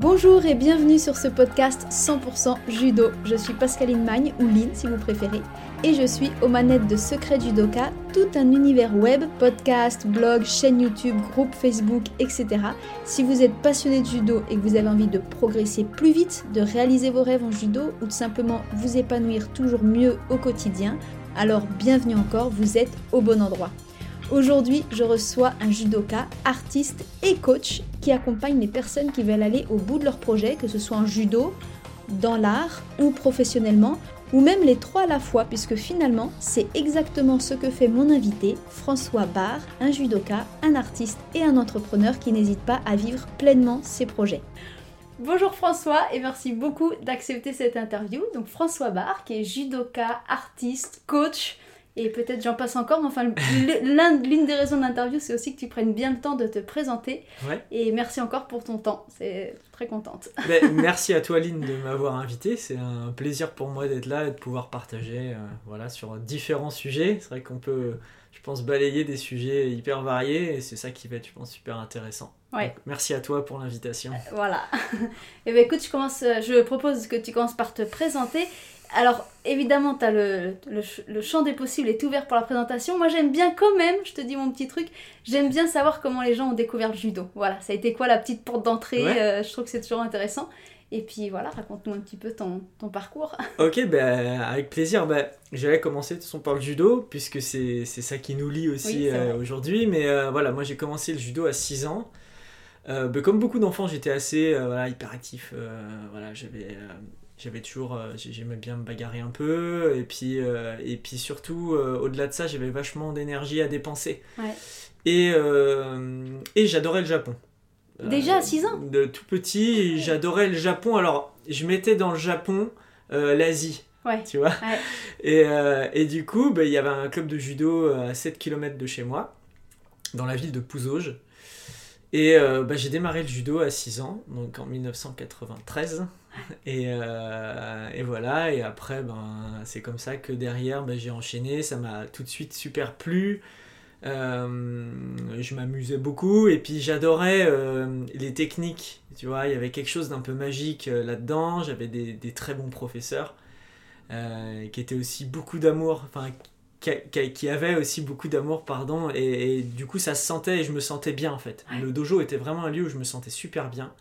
Bonjour et bienvenue sur ce podcast 100% judo. Je suis Pascaline Magne, ou Lynn si vous préférez, et je suis aux manettes de Secret Judoka, tout un univers web, podcast, blog, chaîne YouTube, groupe Facebook, etc. Si vous êtes passionné de judo et que vous avez envie de progresser plus vite, de réaliser vos rêves en judo ou de simplement vous épanouir toujours mieux au quotidien, alors bienvenue encore, vous êtes au bon endroit. Aujourd'hui, je reçois un judoka, artiste et coach qui accompagne les personnes qui veulent aller au bout de leur projet, que ce soit en judo, dans l'art ou professionnellement, ou même les trois à la fois, puisque finalement, c'est exactement ce que fait mon invité, François Barr, un judoka, un artiste et un entrepreneur qui n'hésite pas à vivre pleinement ses projets. Bonjour François et merci beaucoup d'accepter cette interview. Donc François Barr, qui est judoka, artiste, coach, et peut-être j'en passe encore, mais enfin, l'une des raisons de l'interview, c'est aussi que tu prennes bien le temps de te présenter. Et merci encore pour ton temps, c'est très contente. Ben, merci à toi, Lynn, de m'avoir invité. C'est un plaisir pour moi d'être là et de pouvoir partager euh, voilà, sur différents sujets. C'est vrai qu'on peut, je pense, balayer des sujets hyper variés et c'est ça qui va être, je pense, super intéressant. Ouais. merci à toi pour l'invitation. Euh, voilà. et eh ben écoute, je, commence, je propose que tu commences par te présenter alors, évidemment, as le, le, champ des possibles est ouvert pour la présentation. Moi, j'aime bien quand même, je te dis mon petit truc, j'aime bien savoir comment les gens ont découvert le judo. Voilà, ça a été quoi la petite porte d'entrée euh, Je trouve que c'est toujours intéressant. Et puis voilà, raconte-nous un petit peu ton, ton parcours. Ok, ben, avec plaisir. Ben, J'allais commencer de son par le judo, puisque c'est ça qui nous lie aussi euh, aujourd'hui. Mais euh, voilà, moi j'ai commencé le judo à 6 ans. Ben, comme beaucoup d'enfants, j'étais assez voilà, hyperactif. voilà, j'avais j'avais toujours euh, j'aimais bien me bagarrer un peu et puis euh, et puis surtout euh, au-delà de ça j'avais vachement d'énergie à dépenser. Et et j'adorais le Japon. Déjà à 6 ans? de tout petit j'adorais le Japon. Alors je mettais dans le Japon l'Asie Ouais. Tu vois. Et, et, du coup, bah, il y avait un club de judo à 7 km de chez moi, dans la ville de Pouzauges. Et bah, j'ai démarré le judo à 6 ans, donc en 1993. Et, euh, et, voilà, et après, ben, c'est comme ça que derrière, ben, j'ai enchaîné, ça m'a tout de suite super plu. Euh, je m'amusais beaucoup. Et puis j'adorais euh, les techniques, tu vois, il y avait quelque chose d'un peu magique là-dedans, j'avais des, des, très bons professeurs qui étaient aussi beaucoup d'amour, enfin qui, avaient aussi beaucoup d'amour, pardon, et, et, du coup ça se sentait et je me sentais bien en fait. Le dojo était vraiment un lieu où je me sentais super bien.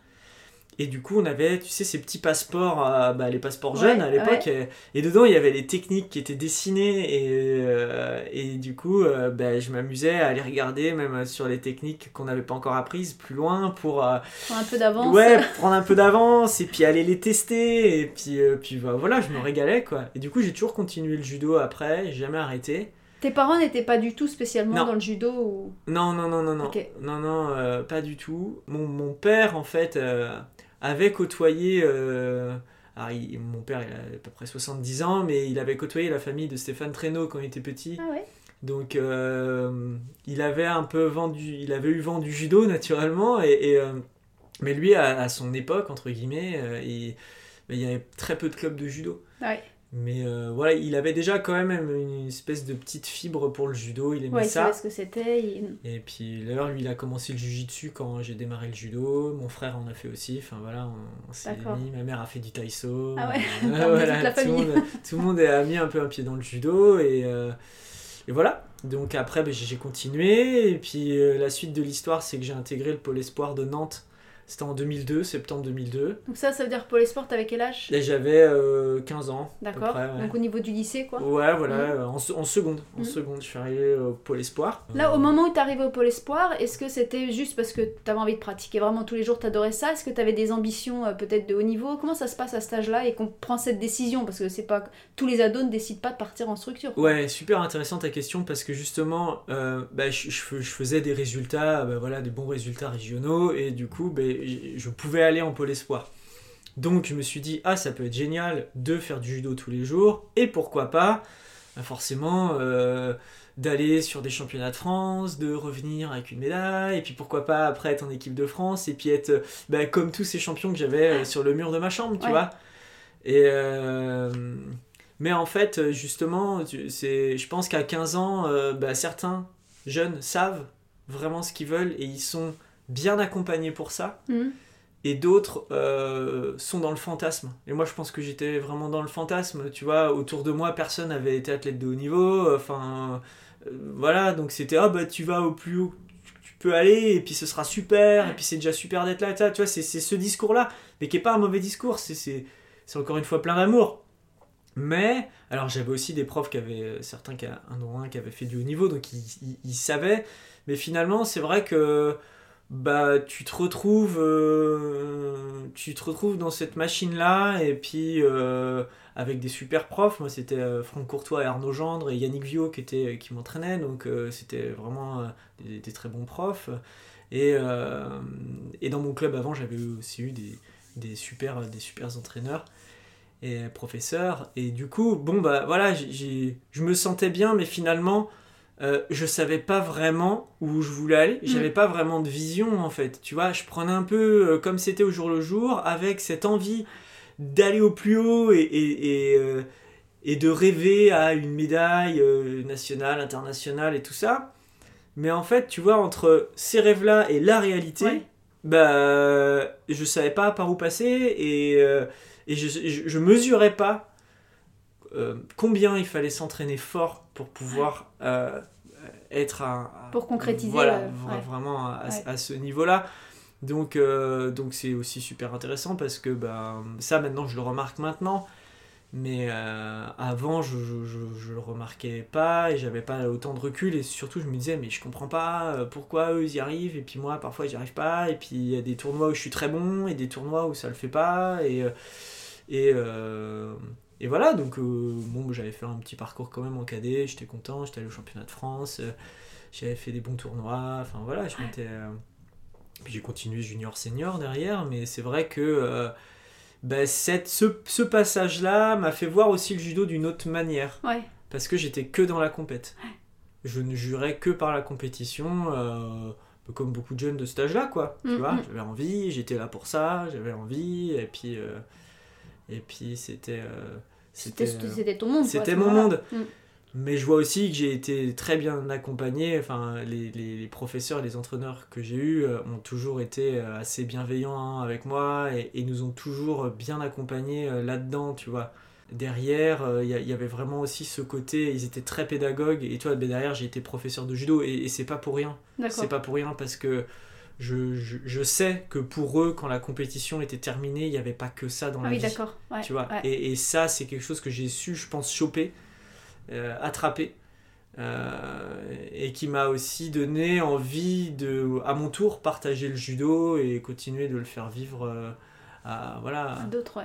Et du coup, on avait, tu sais, ces petits passeports, euh, bah, les passeports jeunes à l'époque. Et, dedans, il y avait les techniques qui étaient dessinées. Et, euh, et du coup, euh, bah, je m'amusais à aller regarder, même sur les techniques qu'on n'avait pas encore apprises, plus loin pour. prendre un peu d'avance. Ouais, prendre un peu d'avance et puis aller les tester. Et puis, puis bah, voilà, je me régalais, quoi. Et du coup, j'ai toujours continué le judo après, j'ai jamais arrêté. Tes parents n'étaient pas du tout spécialement dans le judo ou... Non, non, non, non, non. Non, non, pas du tout. Mon, mon père, en fait, avait côtoyé. Euh, mon père il a à peu près 70 ans, mais il avait côtoyé la famille de Stéphane Traîneau quand il était petit. Ah ouais. Donc euh, il avait un peu vendu, il avait eu vent du judo naturellement, et, euh, mais lui à, son époque entre guillemets, il, il, y avait très peu de clubs de judo. Ouais. Mais euh, voilà, il avait déjà quand même une espèce de petite fibre pour le judo, il aimait ouais, ça. ce que c'était. Et puis d'ailleurs, lui, il a commencé le jujitsu quand j'ai démarré le judo. Mon frère en a fait aussi. Enfin voilà, on, s'est mis. Ma mère a fait du taïso. Ah ouais, voilà, la tout, le monde, tout, le monde, a mis un peu un pied dans le judo. Et, euh, et voilà. Donc après, ben, j'ai continué. Et puis euh, la suite de l'histoire, c'est que j'ai intégré le pôle espoir de Nantes c'était en 2002, septembre 2002. Donc ça, ça veut dire Pôle Sport, t'avais quel âge? J'avais 15 euh, ans. D'accord. Donc au niveau du lycée, quoi Ouais, voilà, mmh. en, en, seconde. En mmh. seconde, je suis arrivé au Pôle Espoir. Là, au moment où t'es arrivé au Pôle Espoir, est-ce que c'était juste parce que t'avais envie de pratiquer vraiment tous les jours, t'adorais ça? Est-ce que t'avais des ambitions euh, peut-être de haut niveau? Comment ça se passe à cet âge-là et qu'on prend cette décision? Parce que c'est pas tous les ados ne décident pas de partir en structure. Ouais, super intéressante ta question parce que justement, euh, bah, je, je, faisais des résultats, bah, voilà, des bons résultats régionaux et du coup, bah, je pouvais aller en pôle espoir. Donc je me suis dit, ah ça peut être génial de faire du judo tous les jours, et pourquoi pas, bah, forcément, euh, d'aller sur des championnats de France, de revenir avec une médaille, et puis pourquoi pas après être en équipe de France, et puis être bah, comme tous ces champions que j'avais euh, sur le mur de ma chambre, tu vois. Et euh, mais en fait, justement, c'est, je pense qu'à 15 ans, bah, certains jeunes savent vraiment ce qu'ils veulent et ils sont bien accompagnés pour ça. Mmh. et d'autres euh, sont dans le fantasme. Et moi, je pense que j'étais vraiment dans le fantasme. Tu vois, autour de moi, personne n'avait été athlète de haut niveau. Enfin, euh, voilà, donc c'était ah bah tu vas au plus haut tu peux aller et puis ce sera super et puis c'est déjà super d'être là. Tu vois, c'est ce discours-là, mais qui est pas un mauvais discours. C'est encore une fois plein d'amour. Mais, alors j'avais aussi des profs qui avaient, euh, certains qui, un ou un qui avaient fait du haut niveau, donc ils, ils savaient. Mais finalement, c'est vrai que bah tu te retrouves euh, tu te retrouves dans cette machine là et puis euh, avec des super profs. Moi c'était euh, Franck Courtois et Arnaud Gendre et Yannick Viau qui était qui m'entraînaient. Donc c'était vraiment des, très bons profs. Et, et dans mon club avant j'avais aussi eu des, des super des super entraîneurs et professeurs. Et du coup bon bah voilà je me sentais bien mais finalement euh, je savais pas vraiment où je voulais aller, j'avais mm. pas vraiment de vision en fait. Tu vois, je prenais un peu euh, comme c'était au jour le jour, avec cette envie d'aller au plus haut et, et, euh, de rêver à une médaille nationale, internationale et tout ça. Mais en fait, tu vois, entre ces rêves-là et la réalité, bah, je savais pas par où passer et, et je, je, je mesurais pas combien il fallait s'entraîner fort pour pouvoir euh, être à, pour concrétiser voilà, vraiment à, ce niveau-là. Donc euh, donc c'est aussi super intéressant parce que bah, ça maintenant je le remarque maintenant. Mais avant, je, je, le remarquais pas et j'avais pas autant de recul. Et surtout, je me disais, mais je comprends pas pourquoi eux ils y arrivent et puis moi parfois j'y arrive pas. Et puis il y a des tournois où je suis très bon et des tournois où ça le fait pas. Et, et, et voilà, donc euh, bon, j'avais fait un petit parcours quand même en cadet, j'étais content, j'étais allé au championnat de France, euh, j'avais fait des bons tournois, enfin voilà, je m'étais. Euh, puis j'ai continué junior senior derrière, mais c'est vrai que bah, cette, ce, ce passage-là m'a fait voir aussi le judo d'une autre manière. Ouais. Parce que j'étais que dans la compète. Je ne jurais que par la compétition, comme beaucoup de jeunes de cet âge-là, quoi. Tu mm, vois, mm. j'avais envie, j'étais là pour ça, j'avais envie, et puis. Et puis c'était c'était ton monde. C'était mon monde. Mm. Mais je vois aussi que j'ai été très bien accompagné. Enfin, les, les, professeurs, les entraîneurs que j'ai eus euh, ont toujours été euh, assez bienveillants avec moi et, et nous ont toujours bien accompagnés euh, là-dedans, tu vois. Derrière, il y, avait vraiment aussi ce côté, ils étaient très pédagogues. Et toi, ben derrière, j'ai été professeur de judo et, et c'est pas pour rien. C'est pas pour rien parce que je, je, sais que pour eux, quand la compétition était terminée, il n'y avait pas que ça dans ah la oui, d'accord. tu vois et, et, ça, c'est quelque chose que j'ai su, je pense, choper, euh, attraper. Euh, et qui m'a aussi donné envie de, à mon tour, partager le judo et continuer de le faire vivre euh, à, voilà, d'autres.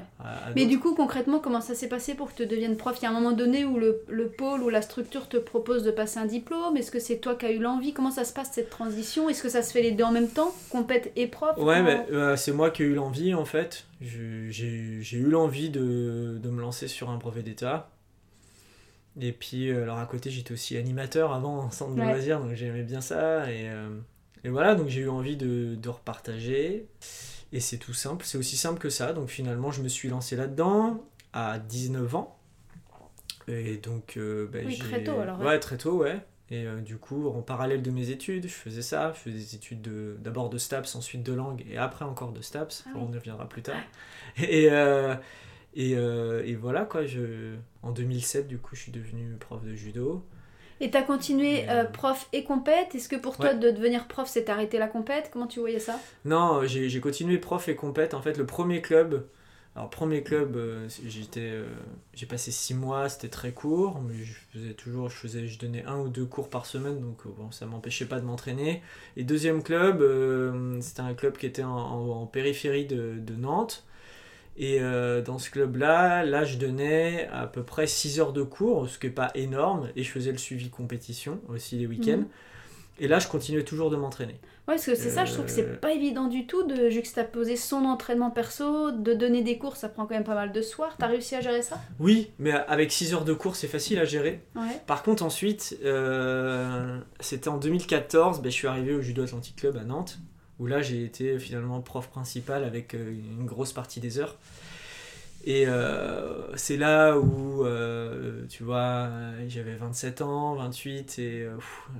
Mais du coup, concrètement, comment ça s'est passé pour que tu deviennes prof? Il y a un moment donné où le, le, pôle ou la structure te propose de passer un diplôme Est-ce que c'est toi qui as eu l'envie? Comment ça se passe cette transition? Est-ce que ça se fait les deux en même temps? Compète et prof Ouais, mais, euh, c'est moi qui ai eu l'envie en fait. J'ai eu l'envie de, de, me lancer sur un brevet d'État. Et puis, euh, alors à côté, j'étais aussi animateur avant en centre de loisirs, donc j'aimais bien ça. Et, euh, et voilà, donc j'ai eu envie de, de repartager. Et c'est tout simple, c'est aussi simple que ça. Donc finalement, je me suis lancé là-dedans à 19 ans. Et donc, euh, bah, oui, très tôt alors. Ouais, très tôt, ouais. Et euh, du coup, en parallèle de mes études, je faisais ça. Je faisais des études d'abord de, STAPS, ensuite de langue, et après encore de STAPS. Ah on y reviendra plus tard. Et, euh, et, et, voilà, quoi. Je... En 2007, du coup, je suis devenu prof de judo. Et tu as continué euh, prof et compète Est-ce que pour toi de devenir prof c'est arrêter la compète? Comment tu voyais ça? Non, j'ai continué prof et compète. En fait, le premier club, alors premier club, euh, j'étais, euh, j'ai passé six mois, c'était très court, mais je faisais toujours, je faisais, je donnais un ou deux cours par semaine, donc bon, ça m'empêchait pas de m'entraîner. Et deuxième club, c'était un club qui était en, périphérie de, de Nantes. Et euh, dans ce club-là, là, je donnais à peu près 6 heures de cours, ce qui n'est pas énorme, et je faisais le suivi compétition aussi les week-ends. Mhm. Et là, je continuais toujours de m'entraîner. Ouais, parce que c'est ça, je trouve que c'est euh, pas évident du tout de juxtaposer son entraînement perso, de donner des cours, ça prend quand même pas mal de soirs. T'as réussi à gérer ça? Oui, mais avec 6 heures de cours, c'est facile à gérer. Par contre, ensuite, euh, c'était en 2014, ben, je suis arrivé au Judo Atlantic Club à Nantes où là j'ai été finalement prof principal avec euh, une grosse partie des heures. Et euh, c'est là où, euh, tu vois, j'avais 27 ans, 28, et euh,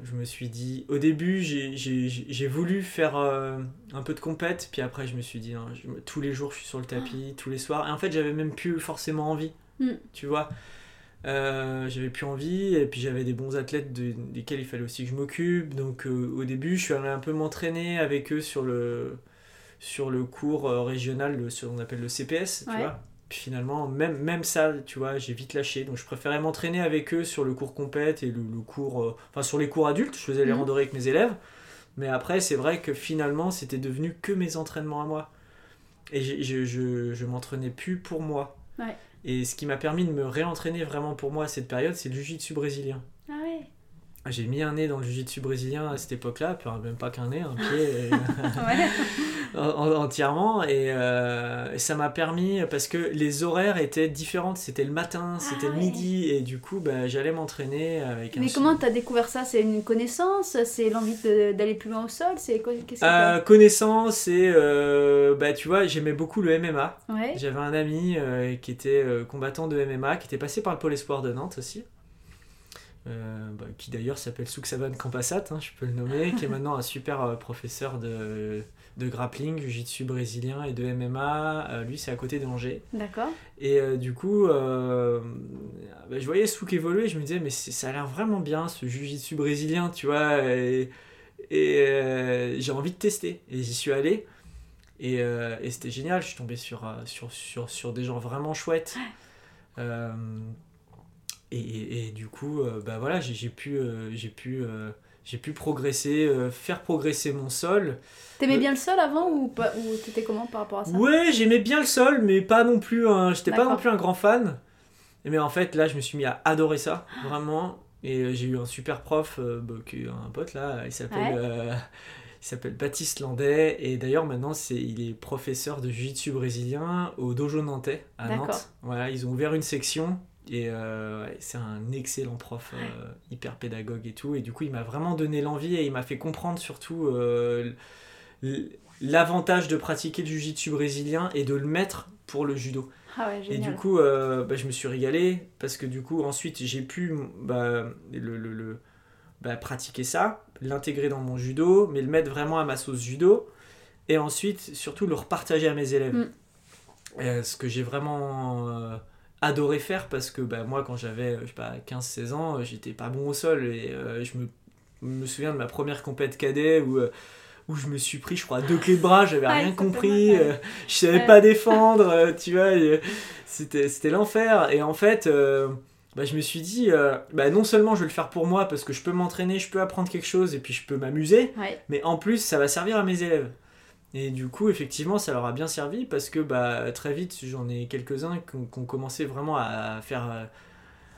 je me suis dit, au début, j'ai voulu faire un peu de compète, puis après, je me suis dit, hein, tous les jours, je suis sur le tapis, tous les soirs, et en fait, j'avais même plus forcément envie, mm. tu vois. J'avais plus envie, et puis j'avais des bons athlètes desquels il fallait aussi que je m'occupe, donc au début, je suis allé un peu m'entraîner avec eux sur le, sur le cours régional, le, ce qu'on appelle le CPS, tu vois finalement, même, même ça, tu vois, j'ai vite lâché. Donc je préférais m'entraîner avec eux sur le cours compète et le, cours. Euh, enfin, sur les cours adultes, je faisais les mhm. randonnées avec mes élèves. Mais après, c'est vrai que finalement, c'était devenu que mes entraînements à moi. Et je, je, je, m'entraînais plus pour moi. Et ce qui m'a permis de me réentraîner vraiment pour moi à cette période, c'est le jiu-jitsu brésilien. Ah ouais j'ai mis un nez dans le jiu-jitsu brésilien à cette époque-là, même pas qu'un nez, un pied entièrement. Euh, et, ça m'a permis, parce que les horaires étaient différents, c'était le matin, c'était le ah midi, et du coup bah, j'allais m'entraîner avec Mais comment tu as découvert ça? C'est une connaissance? C'est l'envie d'aller plus loin au sol? C'est euh, Connaissance, et euh, bah, tu vois, j'aimais beaucoup le MMA. J'avais un ami qui était combattant de MMA, qui était passé par le Pôle Espoir de Nantes aussi. Euh, bah, qui d'ailleurs s'appelle Suxavan Kampasat, hein, je peux le nommer, qui est maintenant un super euh, professeur de, de grappling, jiu-jitsu brésilien et de MMA. Euh, lui, c'est à côté d'Angers. D'accord. Et du coup, bah, je voyais Souk évoluer, je me disais, mais ça a l'air vraiment bien ce jiu-jitsu brésilien, tu vois, et, et j'ai envie de tester. Et j'y suis allé. Et, et c'était génial, je suis tombé sur, sur, sur, sur des gens vraiment chouettes. Et, et, du coup, euh, bah voilà, j'ai pu, euh, j'ai pu, euh, j'ai pu progresser, faire progresser mon sol. T'aimais bien le sol avant ou, pas, ou t'étais comment par rapport à ça? Ouais, j'aimais bien le sol, mais pas non plus un, j'étais pas non plus un grand fan. Mais en fait, là, je me suis mis à adorer ça, vraiment. Et j'ai eu un super prof, bah, un pote là, il s'appelle. Il s'appelle Baptiste Landais et d'ailleurs maintenant c'est il est professeur de jiu-jitsu brésilien au dojo nantais à Nantes. Voilà, ils ont ouvert une section et euh, c'est un excellent prof, euh, hyper pédagogue et tout. Et du coup, il m'a vraiment donné l'envie et il m'a fait comprendre surtout euh, l'avantage de pratiquer du jiu-jitsu brésilien et de le mettre pour le judo. Ah et du coup, bah, je me suis régalé parce que du coup, ensuite, j'ai pu bah, le, le, le bah, pratiquer ça, l'intégrer dans mon judo, mais le mettre vraiment à ma sauce judo. Et ensuite, surtout, le repartager à mes élèves. Mm. ce que j'ai vraiment adoré faire parce que bah, moi quand j'avais je sais pas 15-16 ans euh, j'étais pas bon au sol et euh, je me, me, souviens de ma première compète cadet où euh, où je me suis pris je crois deux clés de bras j'avais rien compris je savais pas défendre tu vois c'était c'était l'enfer. Et en fait bah, je me suis dit bah, non seulement je vais le faire pour moi parce que je peux m'entraîner je peux apprendre quelque chose et puis je peux m'amuser mais en plus ça va servir à mes élèves et du coup, effectivement, ça leur a bien servi parce que bah, très vite, j'en ai quelques-uns qui ont, commencé vraiment à faire euh,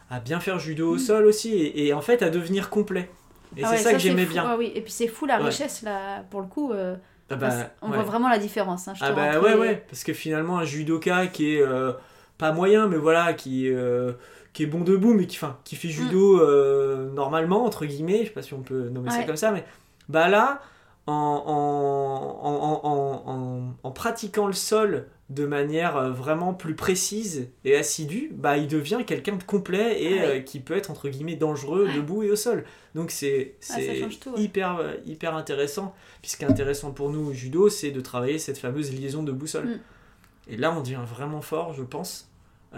à bien faire judo au mm. sol aussi et, en fait à devenir complet. Et ah c'est ça, que j'aimais bien. Ah oui, et puis c'est fou la richesse là, pour le coup. Euh, ah bah, on voit vraiment la différence. Hein, ah bah ouais, ouais, parce que finalement, un judoka qui est euh, pas moyen, mais voilà, qui, qui est bon debout, mais qui, qui fait mm. judo normalement, entre guillemets, je sais pas si on peut nommer ça comme ça, mais bah là, en, en, pratiquant le sol de manière euh, vraiment plus précise et assidue, bah, il devient quelqu'un de complet et euh, qui peut être entre guillemets dangereux debout et au sol. Donc c'est ah, hyper, euh, hyper intéressant. Puis ce qui est intéressant pour nous au judo, c'est de travailler cette fameuse liaison de boussole. Mm. Et là, on devient vraiment fort, je pense,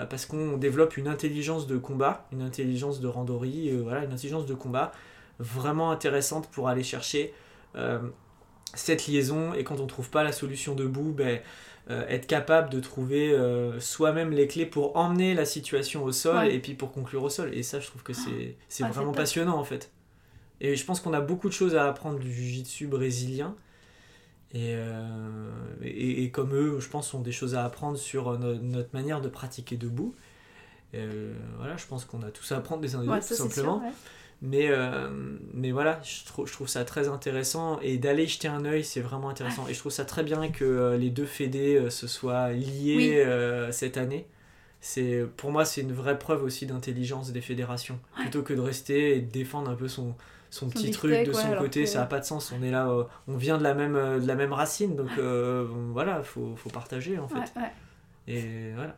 parce qu'on développe une intelligence de combat, une intelligence de randonnerie, voilà, une intelligence de combat vraiment intéressante pour aller chercher cette liaison et quand on trouve pas la solution debout, ben, euh, être capable de trouver euh, soi-même les clés pour emmener la situation au sol et puis pour conclure au sol. Et ça, je trouve que c'est ah, vraiment passionnant en fait. Et je pense qu'on a beaucoup de choses à apprendre du jiu-jitsu brésilien. Et, et, comme eux, je pense, ont des choses à apprendre sur notre manière de pratiquer debout. voilà, je pense qu'on a tout à apprendre des uns des autres, tout simplement. Mais, euh, mais voilà, je trouve, je trouve ça très intéressant et d'aller jeter un œil, c'est vraiment intéressant. Et je trouve ça très bien que euh, les deux fédés euh, se soient liés cette année. C'est, pour moi, c'est une vraie preuve aussi d'intelligence des fédérations. Plutôt que de rester et de défendre un peu son, son, petit truc de son côté, ça n'a pas de sens. On est là, on vient de la même, de la même racine, donc voilà, il faut, faut, partager en fait. Et voilà.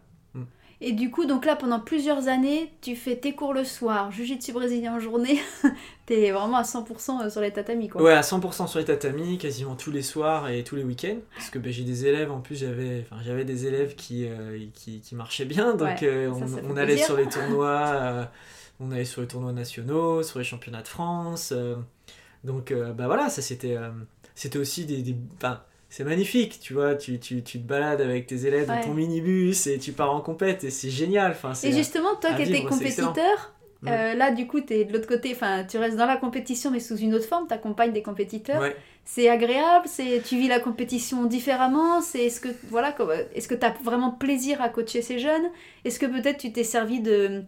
Et du coup, donc là, pendant plusieurs années, tu fais tes cours le soir, jiu-jitsu brésilien en journée. T'es vraiment à 100% euh, sur les tatamis, quoi. Ouais, à 100% sur les tatamis, quasiment tous les soirs et tous les week-ends. Parce que ben, j'ai des élèves, en plus, j'avais, j'avais des élèves qui, euh, qui, qui, marchaient bien. Donc, euh, on, allait sur les tournois, on allait sur les tournois nationaux, sur les championnats de France. donc, bah voilà, ça c'était, c'était aussi des. des c'est magnifique, tu vois, tu, tu, tu, te balades avec tes élèves dans ton minibus et tu pars en compète et c'est génial. Enfin, et justement, toi qui étais compétiteur, mm. euh, là du coup tu es de l'autre côté, enfin tu restes dans la compétition mais sous une autre forme, tu accompagnes des compétiteurs. C'est agréable, c'est tu vis la compétition différemment, c'est est-ce que voilà, est-ce que tu as vraiment plaisir à coacher ces jeunes? Est-ce que peut-être tu t'es servi de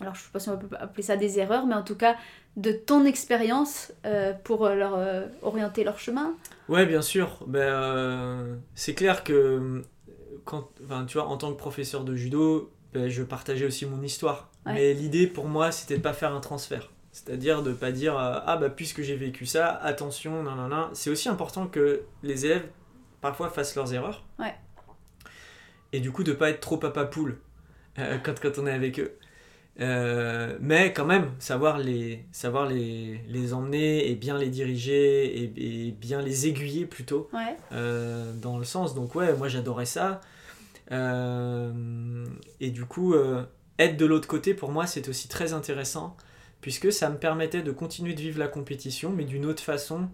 alors je sais pas si on peut appeler ça des erreurs, mais en tout cas de ton expérience euh, pour euh, leur orienter leur chemin Ouais, bien sûr. Ben, euh, c'est clair que quand, tu vois, en tant que professeur de judo, ben, je partageais aussi mon histoire. Mais l'idée pour moi, c'était de pas faire un transfert. C'est-à-dire de pas dire euh, ah bah puisque j'ai vécu ça, attention, non non non. C'est aussi important que les élèves parfois fassent leurs erreurs. Ouais. Et du coup de pas être trop papa poule euh, quand, quand on est avec eux. Euh, mais quand même, savoir les, savoir les, les emmener et bien les diriger et, bien les aiguiller plutôt euh, dans le sens. Donc ouais, moi j'adorais ça. Euh, et du coup, être de l'autre côté, pour moi, c'est aussi très intéressant puisque ça me permettait de continuer de vivre la compétition, mais d'une autre façon,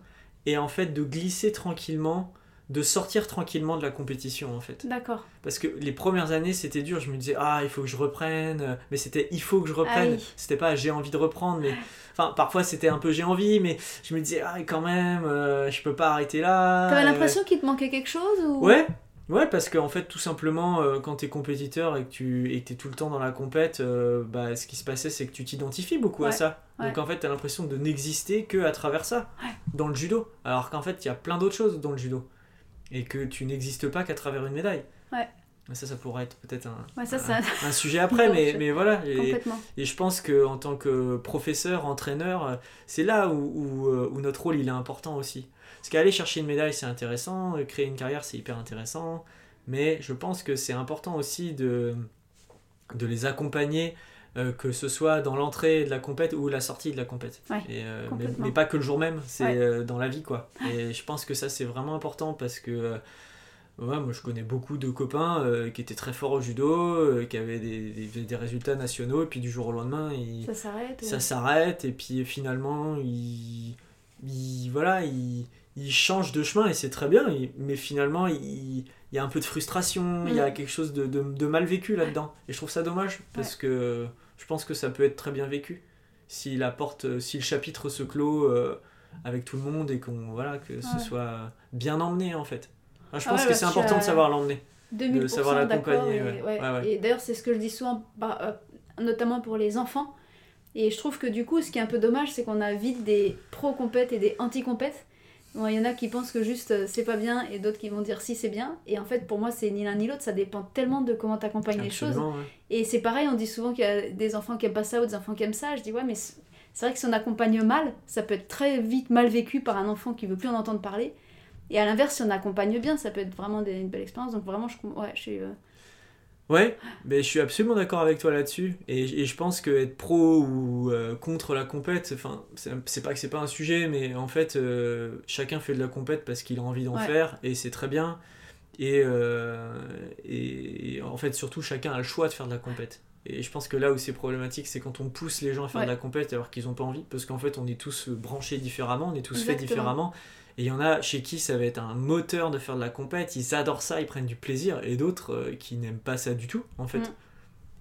et en fait de glisser tranquillement de sortir tranquillement de la compétition en fait. D'accord. Parce que les premières années c'était dur, je me disais ah il faut que je reprenne, mais c'était il faut que je reprenne, c'était pas j'ai envie de reprendre, mais enfin parfois c'était un peu j'ai envie, mais je me disais ah quand même euh, je peux pas arrêter là. T'avais l'impression qu'il te manquait quelque chose ou... Ouais. Ouais, parce qu'en fait, tout simplement, euh, quand t'es compétiteur et que tu es tout le temps dans la compète, euh, bah, ce qui se passait, c'est que tu t'identifies beaucoup à ça. Donc en fait, t'as l'impression de n'exister que à travers ça, dans le judo. Alors qu'en fait, il y a plein d'autres choses dans le judo et que tu n'existes pas qu'à travers une médaille. Ouais. Ça, ça pourrait être peut-être un, un, sujet après, mais, mais voilà. Et, et, je pense qu'en tant que professeur, entraîneur, c'est là où, euh, où, notre rôle il est important aussi. Parce qu'aller chercher une médaille, c'est intéressant, créer une carrière, c'est hyper intéressant, mais je pense que c'est important aussi de, de les accompagner euh, que ce soit dans l'entrée de la compète ou la sortie de la compète. Euh, mais, pas que le jour même, c'est euh, dans la vie quoi. Et je pense que ça c'est vraiment important parce que moi je connais beaucoup de copains qui étaient très forts au judo, qui avaient des, des, résultats nationaux et puis du jour au lendemain ça s'arrête. Ça s'arrête et puis finalement ils, voilà ils, changent de chemin et c'est très bien, mais finalement il y a un peu de frustration, il y a quelque chose de, de, mal vécu là-dedans. Et je trouve ça dommage parce que je pense que ça peut être très bien vécu si la porte, euh, si le chapitre se clôt euh, avec tout le monde et qu'on voilà que ce soit bien emmené en fait. je ah pense que c'est important de savoir l'emmener, de savoir l'accompagner. Et, d'ailleurs c'est ce que je dis souvent, bah, euh, notamment pour les enfants. Et je trouve que du coup, ce qui est un peu dommage, c'est qu'on a vite des pro-compètes et des anti-compètes. Il y en a qui pensent que juste euh, c'est pas bien et d'autres qui vont dire si c'est bien. Et en fait, pour moi, c'est ni l'un ni l'autre. Ça dépend tellement de comment tu accompagnes les choses. Et c'est pareil, on dit souvent qu'il y a des enfants qui aiment pas ça ou des enfants qui aiment ça. Je dis ouais, mais c'est vrai que si on accompagne mal, ça peut être très vite mal vécu par un enfant qui veut plus en entendre parler. Et à l'inverse, si on accompagne bien, ça peut être vraiment une belle expérience. Donc vraiment, je, ouais, je suis. Euh, Ouais, mais je suis absolument d'accord avec toi là-dessus. Et, et, je pense que être pro ou euh, contre la compète, enfin, c'est pas que c'est pas un sujet, mais en fait, euh, chacun fait de la compète parce qu'il a envie d'en faire, et c'est très bien. Et, euh, et, en fait, surtout, chacun a le choix de faire de la compète. Et je pense que là où c'est problématique, c'est quand on pousse les gens à faire de la compète alors qu'ils n'ont pas envie, parce qu'en fait, on est tous branchés différemment, on est tous faits différemment. Et il y en a chez qui ça va être un moteur de faire de la compète, ils adorent ça, ils prennent du plaisir, et d'autres euh, qui n'aiment pas ça du tout, en fait. Mm.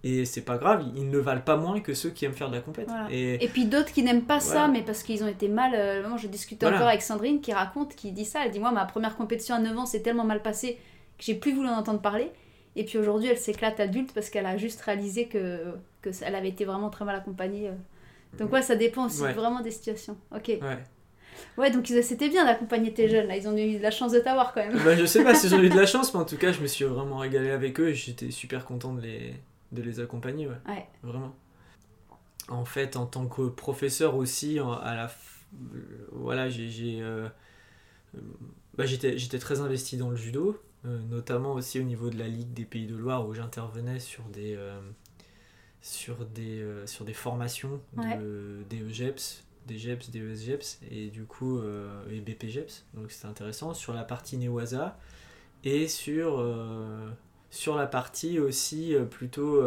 Et c'est pas grave, ils ne valent pas moins que ceux qui aiment faire de la compète. Et... et... puis d'autres qui n'aiment pas ça, mais parce qu'ils ont été mal. Euh, moi, je discutais encore avec Sandrine qui raconte, qui dit ça. Elle dit Moi, ma première compétition à 9 ans, c'est tellement mal passé que j'ai plus voulu en entendre parler. Et puis aujourd'hui, elle s'éclate adulte parce qu'elle a juste réalisé que, que elle avait été vraiment très mal accompagnée. Euh. Donc, ouais, ça dépend aussi vraiment des situations. Ok. Ouais. Ouais, donc c'était bien d'accompagner tes jeunes, là. Ils ont eu de la chance de t'avoir quand même. Bah, je sais pas si ils ont eu de la chance, mais en tout cas, je me suis vraiment régalé avec eux et j'étais super content de les, de les accompagner, ouais. ouais. Vraiment. En fait, en tant que professeur aussi, à la. Voilà, j'ai. Euh, bah, j'étais très investi dans le judo. notamment aussi au niveau de la Ligue des Pays de Loire où j'intervenais sur des, sur, des, sur des formations de, des EGEPS, des GEPS, des ESGEPS et du coup et BPGEPS. Donc c'était intéressant sur la partie Newaza et sur, sur la partie aussi plutôt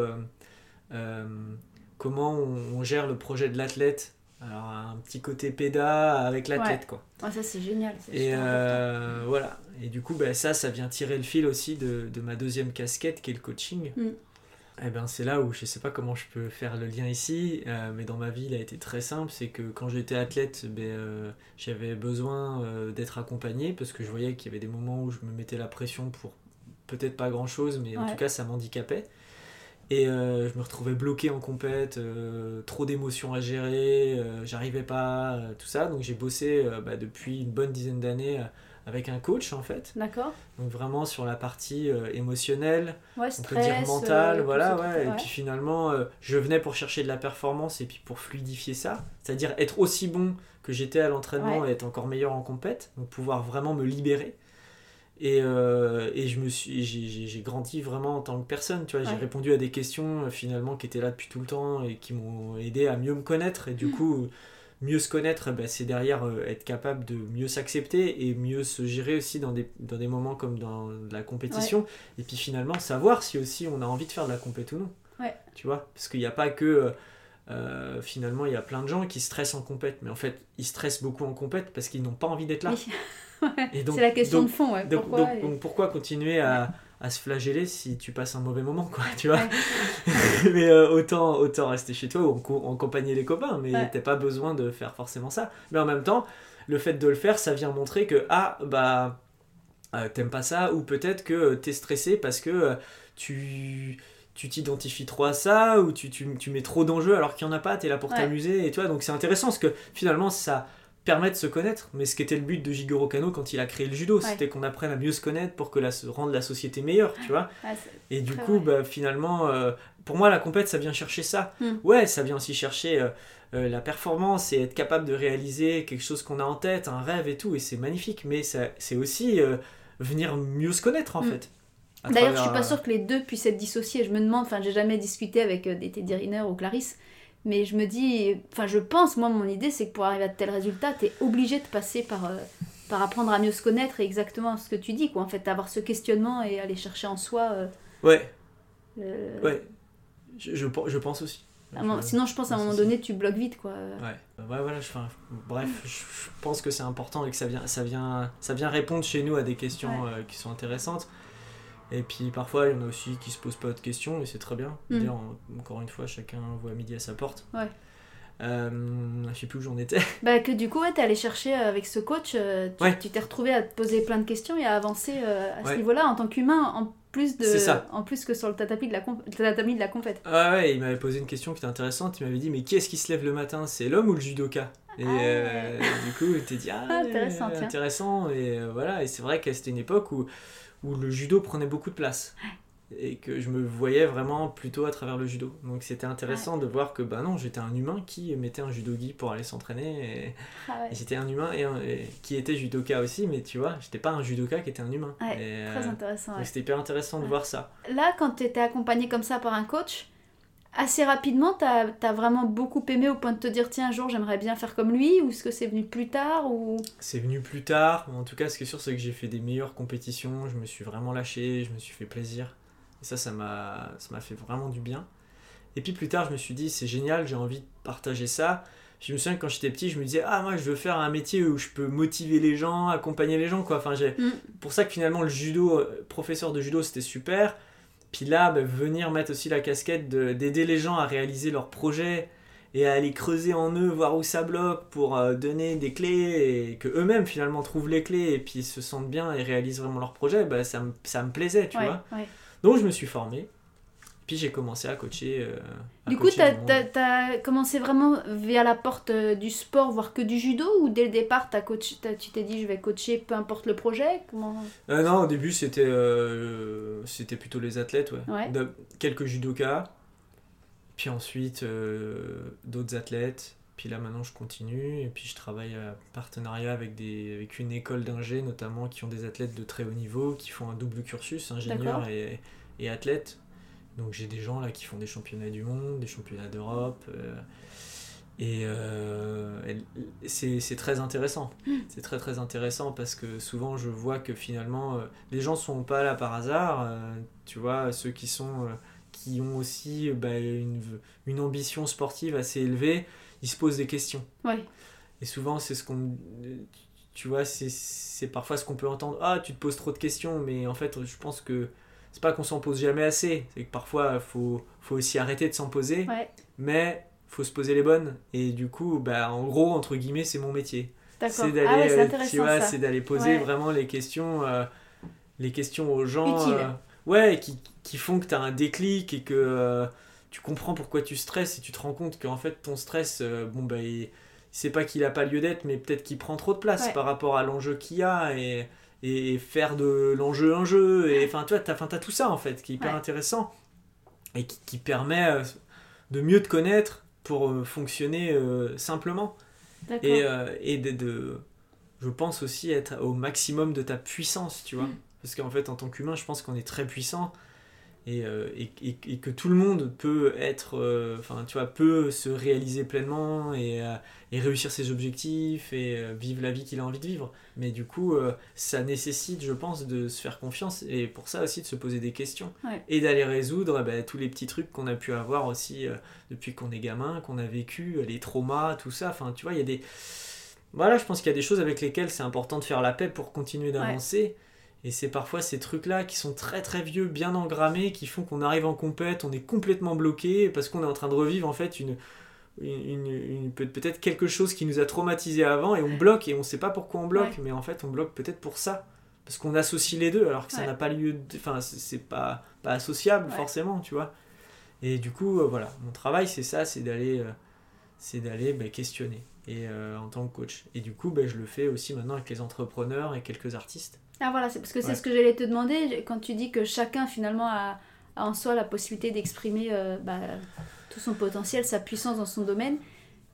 comment on, gère le projet de l'athlète. Alors un petit côté péda avec l'athlète quoi. Ah, ça c'est génial. Et euh, voilà. Et du coup bah, ça, ça vient tirer le fil aussi de, de ma deuxième casquette qui est le coaching. Mm. Eh ben c'est là où je sais pas comment je peux faire le lien ici, euh, mais dans ma vie il a été très simple, c'est que quand j'étais athlète, ben, euh, j'avais besoin d'être accompagné parce que je voyais qu'il y avait des moments où je me mettais la pression pour peut-être pas grand chose, mais en tout cas ça m'handicapait. Et euh, je me retrouvais bloqué en compète, euh, trop d'émotions à gérer, euh, j'arrivais pas, tout ça. Donc j'ai bossé bah, depuis une bonne dizaine d'années avec un coach en fait. D'accord. Donc vraiment sur la partie émotionnelle, on peut dire mentale, voilà, ouais. Et puis finalement, je venais pour chercher de la performance et puis pour fluidifier ça, c'est-à-dire être aussi bon que j'étais à l'entraînement et être encore meilleur en compète, donc pouvoir vraiment me libérer. Et, euh, et je me suis j'ai grandi vraiment en tant que personne tu vois j'ai répondu à des questions euh, finalement qui étaient là depuis tout le temps et qui m'ont aidé à mieux me connaître et du mm. coup mieux se connaître bah, c'est derrière euh, être capable de mieux s'accepter et mieux se gérer aussi dans des, dans des moments comme dans la compétition. Et puis finalement savoir si aussi on a envie de faire de la compétition ou non. Ouais. tu vois parce qu'il n'y a pas que finalement il y a plein de gens qui stressent en compète mais en fait ils stressent beaucoup en compète parce qu'ils n'ont pas envie d'être là. C'est la question de fond, pourquoi, donc, pourquoi continuer à, à, se flageller si tu passes un mauvais moment, quoi, tu vois. Mais euh, autant, autant rester chez toi ou accompagner les copains, mais t'as pas besoin de faire forcément ça. Mais en même temps, le fait de le faire, ça vient montrer que, ah, bah, euh, t'aimes pas ça, ou peut-être que t'es stressé parce que euh, tu tu t'identifies trop à ça ou tu, tu, tu mets trop d'enjeux alors qu'il n'y en a pas, tu es là pour t'amuser et toi. Donc c'est intéressant parce que finalement ça permet de se connaître. Mais ce qui était le but de Jigoro Kano quand il a créé le judo, c'était qu'on apprenne à mieux se connaître pour que la, rendre la société meilleure, tu vois. et du coup, bah, finalement, euh, pour moi, la compète, ça vient chercher ça. Hmm. Ouais, ça vient aussi chercher euh, euh, la performance et être capable de réaliser quelque chose qu'on a en tête, un rêve et tout, et c'est magnifique. Mais c'est aussi venir mieux se connaître, en hmm. fait. D'ailleurs, je suis pas sûre que les deux puissent être dissociés. Je me demande, enfin, j'ai jamais discuté avec des Teddy Riner ou Clarisse, mais je me dis, enfin je pense, moi mon idée c'est que pour arriver à de tels résultats, tu es obligé de passer par, euh, par apprendre à mieux se connaître et exactement ce que tu dis, quoi. En fait, avoir ce questionnement et aller chercher en soi. Euh, ouais. Ouais. Je, je, je, pense aussi. sinon, je pense à un moment donné, tu bloques vite, quoi. Ouais. Ouais, voilà. Je, bref, je, pense que c'est important et que ça vient, ça, vient, ça vient répondre chez nous à des questions euh, qui sont intéressantes. Et puis parfois, il y en a aussi qui se posent pas de questions et c'est très bien. Mm. encore une fois, chacun voit midi à sa porte. Ouais. Euh, je sais plus où j'en étais. Bah que du coup, ouais, es allé chercher euh, avec ce coach, euh, tu t'es retrouvé à te poser plein de questions et à avancer euh, à ce niveau-là en tant qu'humain, en plus de, en plus que sur le tatami de la, tatami de la compète. Ah ouais, il m'avait posé une question qui était intéressante. Il m'avait dit mais qui est-ce qui se lève le matin? C'est l'homme ou le judoka? Et ah du coup, il t'est dit ah, intéressant, intéressant et voilà. Et c'est vrai que c'était une époque où où le judo prenait beaucoup de place. Et que je me voyais vraiment plutôt à travers le judo. Donc c'était intéressant de voir que bah non, j'étais un humain qui mettait un judogi pour aller s'entraîner. Et, ah j'étais un humain et, qui était judoka aussi, mais tu vois, j'étais pas un judoka qui était un humain. très euh, intéressant. C'était hyper intéressant de voir ça. Là, quand tu étais accompagné comme ça par un coach, assez rapidement, tu as, vraiment beaucoup aimé au point de te dire tiens, un jour j'aimerais bien faire comme lui Ou est-ce que c'est venu plus tard ou... C'est venu plus tard. En tout cas, ce qui est sûr, c'est que j'ai fait des meilleures compétitions. Je me suis vraiment lâché, je me suis fait plaisir. Et ça, ça m'a fait vraiment du bien. Et puis plus tard, je me suis dit c'est génial, j'ai envie de partager ça. Je me souviens que quand j'étais petit, je me disais ah moi je veux faire un métier où je peux motiver les gens, accompagner les gens quoi. Enfin j'ai mm. pour ça que finalement le judo, euh, professeur de judo, c'était super puis là, bah, venir mettre aussi la casquette d'aider les gens à réaliser leurs projets et à aller creuser en eux, voir où ça bloque pour euh, donner des clés et que eux-mêmes finalement trouvent les clés et puis se sentent bien et réalisent vraiment leur projet, bah, ça, me, ça me plaisait, tu vois. Donc je me suis formé. Puis j'ai commencé à coacher. Euh, du coup, tu as, commencé vraiment via la porte euh, du sport, voire que du judo Ou dès le départ, as coach, tu t'es dit je vais coacher peu importe le projet Comment... Euh, non, au début, c'était c'était plutôt les athlètes. Ouais. Quelques judokas. Puis ensuite, d'autres athlètes. Puis là maintenant je continue et puis je travaille en partenariat avec, des, avec une école d'ingé notamment qui ont des athlètes de très haut niveau, qui font un double cursus, ingénieur et, et athlète. Donc j'ai des gens là qui font des championnats du monde, des championnats d'Europe. Euh, et euh, c'est très intéressant. Hmm. C'est très très intéressant parce que souvent je vois que finalement euh, les gens sont pas là par hasard. tu vois, ceux qui sont qui ont aussi bah, une, une, ambition sportive assez élevée, ils se posent des questions. Et souvent c'est ce qu'on tu vois, c'est parfois ce qu'on peut entendre. Ah, tu te poses trop de questions, mais en fait, je pense que c'est pas qu'on s'en pose jamais assez, c'est que parfois il faut, faut aussi arrêter de s'en poser, ouais. mais faut se poser les bonnes. Et du coup, bah, en gros, entre guillemets, c'est mon métier. C'est d'aller, ah tu vois, c'est d'aller poser vraiment les questions, euh, les questions aux gens, euh, ouais, qui, qui, font que tu as un déclic et que euh, tu comprends pourquoi tu stresses et tu te rends compte qu'en fait ton stress, bon bah, c'est pas qu'il a pas lieu d'être, mais peut-être qu'il prend trop de place par rapport à l'enjeu qu'il y a et et faire de l'enjeu un jeu. Et enfin, tu vois, t'as, as tout ça en fait qui est hyper intéressant et qui, qui, permet euh, de mieux te connaître pour euh, fonctionner euh, simplement. Et, et de, de, je pense aussi être au maximum de ta puissance, tu vois. Mm. Parce qu'en fait, en tant qu'humain, je pense qu'on est très puissant euh, et, et, et, que tout le monde peut être, euh, enfin, tu vois, peut se réaliser pleinement et, euh, réussir ses objectifs et vivre la vie qu'il a envie de vivre. Mais du coup, ça nécessite, je pense, de se faire confiance et pour ça aussi de se poser des questions et d'aller résoudre bah, tous les petits trucs qu'on a pu avoir aussi depuis qu'on est gamin, qu'on a vécu, les traumas, tout ça. Enfin, tu vois, il y a des. Voilà, je pense qu'il y a des choses avec lesquelles c'est important de faire la paix pour continuer d'avancer. Et c'est parfois ces trucs-là qui sont très très vieux, bien engrammés, qui font qu'on arrive en compète, on est complètement bloqué parce qu'on est en train de revivre en fait une, une, peut-être quelque chose qui nous a traumatisé avant et on bloque et on sait pas pourquoi on bloque, mais en fait on bloque peut-être pour ça. Parce qu'on associe les deux alors que ça n'a pas lieu. Enfin, c'est pas, pas associable forcément, tu vois. Et du coup, euh, voilà, mon travail c'est ça, c'est d'aller euh, c'est d'aller bah, questionner et, euh, en tant que coach. Et du coup, bah, je le fais aussi maintenant avec les entrepreneurs et quelques artistes. Ah voilà, c'est parce que c'est ce que j'allais te demander quand tu dis que chacun finalement a, en soi la possibilité d'exprimer euh, bah, tout son potentiel, sa puissance dans son domaine.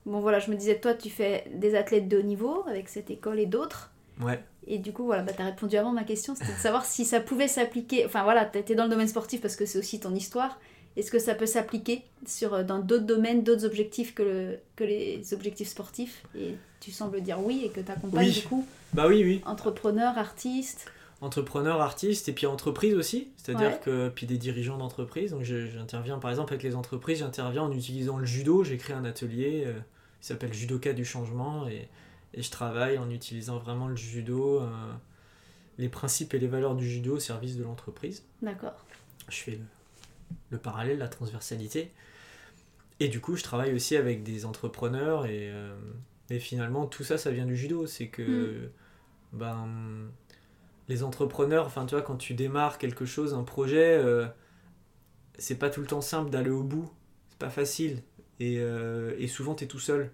Bon voilà, je me disais, toi tu fais des athlètes de haut niveau avec cette école et d'autres. Ouais. Et du coup, voilà, bah, tu as répondu avant ma question, c'était de savoir si ça pouvait s'appliquer. Enfin voilà, tu étais dans le domaine sportif parce que c'est aussi ton histoire. Est-ce que ça peut s'appliquer sur, euh, dans d'autres domaines, d'autres objectifs que, le, que les objectifs sportifs Et tu sembles dire oui et que tu accompagnes du coup bah oui, oui. Entrepreneur, artiste. Entrepreneur, artiste et puis entreprise aussi. C'est-à-dire que puis des dirigeants d'entreprise. Donc j'interviens par exemple avec les entreprises, j'interviens en utilisant le judo. J'ai créé un atelier euh, qui s'appelle Judoka du changement et, et, je travaille en utilisant vraiment le judo, euh, les principes et les valeurs du judo au service de l'entreprise. D'accord. Je fais le, parallèle, la transversalité. Et du coup, je travaille aussi avec des entrepreneurs et, euh, et finalement tout ça, ça vient du judo. C'est que hmm ben, les entrepreneurs, enfin, tu vois, quand tu démarres quelque chose, un projet, euh, c'est pas tout le temps simple d'aller au bout. C'est pas facile. Et, euh, et souvent, tu es tout seul.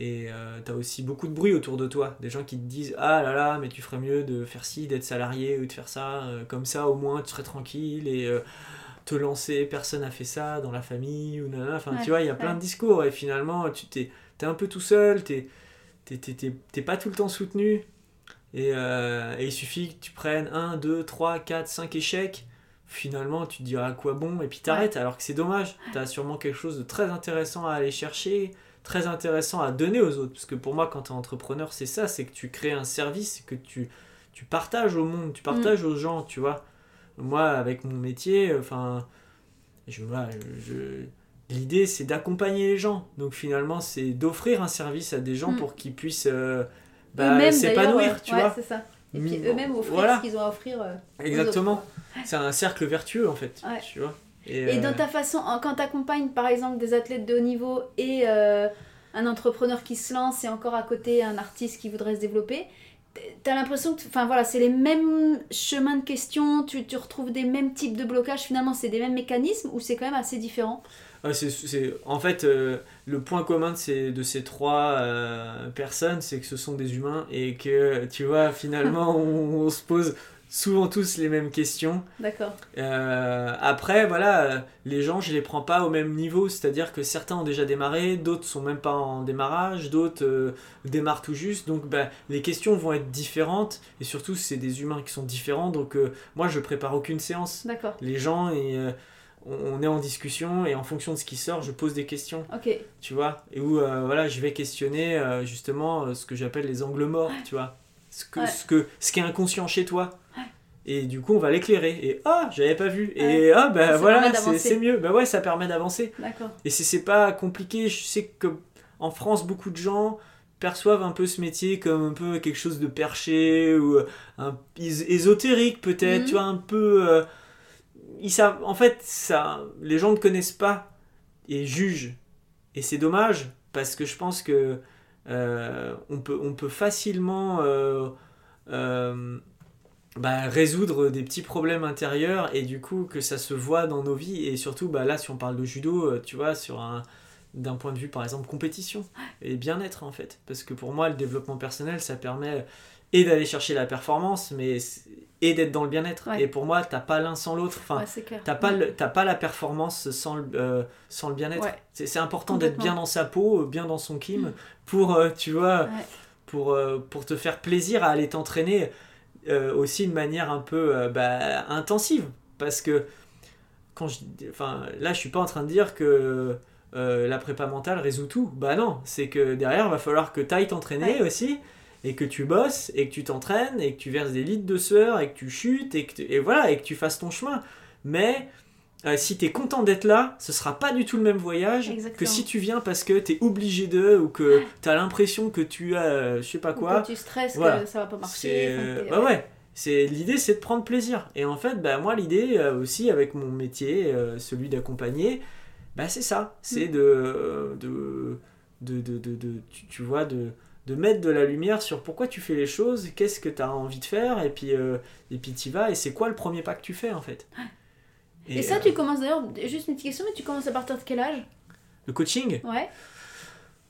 Et euh, tu as aussi beaucoup de bruit autour de toi. Des gens qui te disent Ah là là, mais tu ferais mieux de faire ci, d'être salarié ou de faire ça. comme ça, au moins, tu serais tranquille. Et te lancer, personne n'a fait ça dans la famille. ou Enfin, tu vois, il y a plein de discours. Et finalement, tu t'es es un peu tout seul. T'es pas tout le temps soutenu. Euh, et, il suffit que tu prennes 1, 2, 3, 4, 5 échecs. Finalement, tu te dis à quoi bon, et puis t'arrêtes, alors que c'est dommage. Tu as sûrement quelque chose de très intéressant à aller chercher, très intéressant à donner aux autres. Parce que pour moi, quand tu es entrepreneur, c'est ça c'est que tu crées un service, que tu, tu partages au monde, tu partages mm. aux gens, tu vois. Moi, avec mon métier, enfin, je, je, l'idée c'est d'accompagner les gens. Donc finalement, c'est d'offrir un service à des gens mm. pour qu'ils puissent. Euh, bah, s'épanouir, tu vois. c'est ça. Et puis eux-mêmes offrir ce qu'ils ont à offrir. Euh, Exactement. C'est un cercle vertueux en fait, tu vois. Et, dans euh, ta façon, quand tu accompagnes par exemple des athlètes de haut niveau et euh, un entrepreneur qui se lance et encore à côté un artiste qui voudrait se développer, tu as l'impression que enfin voilà c'est les mêmes chemins de questions tu, tu retrouves des mêmes types de blocages finalement c'est des mêmes mécanismes ou c'est quand même assez différent? C'est, en fait, euh, le point commun de ces, de ces trois euh, personnes, c'est que ce sont des humains et que, tu vois, finalement, on, se pose souvent tous les mêmes questions. D'accord. Euh, après, voilà, les gens, je les prends pas au même niveau, c'est-à-dire que certains ont déjà démarré, d'autres sont même pas en démarrage, d'autres démarrent tout juste, donc bah, les questions vont être différentes, et surtout, c'est des humains qui sont différents, donc moi, je prépare aucune séance. D'accord. Les gens, et, on est en discussion, et en fonction de ce qui sort, je pose des questions. Ok. Tu vois, et où, voilà, je vais questionner justement ce que j'appelle les angles morts, tu vois. Ce, que, ce, que, ce qui est inconscient chez toi et du coup, on va l'éclairer. Et ah, j'avais pas vu. Et ah, ben voilà, c'est mieux. Ben ouais, ça permet d'avancer. Et c'est pas compliqué. Je sais que en France, beaucoup de gens perçoivent un peu ce métier comme un peu quelque chose de perché ou un ésotérique peut-être, mhm. tu vois, un peu. Euh, ils savent, en fait, ça, les gens ne connaissent pas et jugent. Et c'est dommage parce que je pense que euh, on, peut, on peut facilement euh, bah, résoudre des petits problèmes intérieurs et du coup que ça se voit dans nos vies et surtout bah, là si on parle de judo euh, tu vois sur un d'un point de vue par exemple compétition et bien-être en fait parce que pour moi le développement personnel ça permet et d'aller chercher la performance mais et d'être dans le bien-être. Et pour moi t'as pas l'un sans l'autre. Enfin t'as pas pas la performance sans le euh, sans le bien-être. C'est important d'être bien dans sa peau bien dans son kim mm. pour euh, tu vois pour pour te faire plaisir à aller t'entraîner euh, aussi de manière un peu euh, bah, intensive. Parce que, quand je, enfin, là, je suis pas en train de dire que euh, la prépa mentale résout tout. Bah non, c'est que derrière, il va falloir que tu ailles t'entraîner aussi, et que tu bosses, et que tu t'entraînes, et que tu verses des litres de sueur, et que tu chutes, et, que et voilà, et que tu fasses ton chemin. Mais euh, si tu es content d'être là, ce sera pas du tout le même voyage que si tu viens parce que tu es obligé de ou que tu as l'impression que tu as euh, je sais pas quoi. que tu stresses que ça va pas marcher. Euh, bah ouais. C'est l'idée c'est de prendre plaisir. Et en fait, bah moi l'idée aussi avec mon métier celui d'accompagner, bah c'est ça, c'est mm. de, de, de, de, de, tu, vois de de mettre de la lumière sur pourquoi tu fais les choses, qu'est-ce que tu as envie de faire et puis et puis tu vas et c'est quoi le premier pas que tu fais en fait? Et, ça, tu euh, commences d'ailleurs, juste une petite question, mais tu commences à partir de quel âge? Le coaching? Ouais.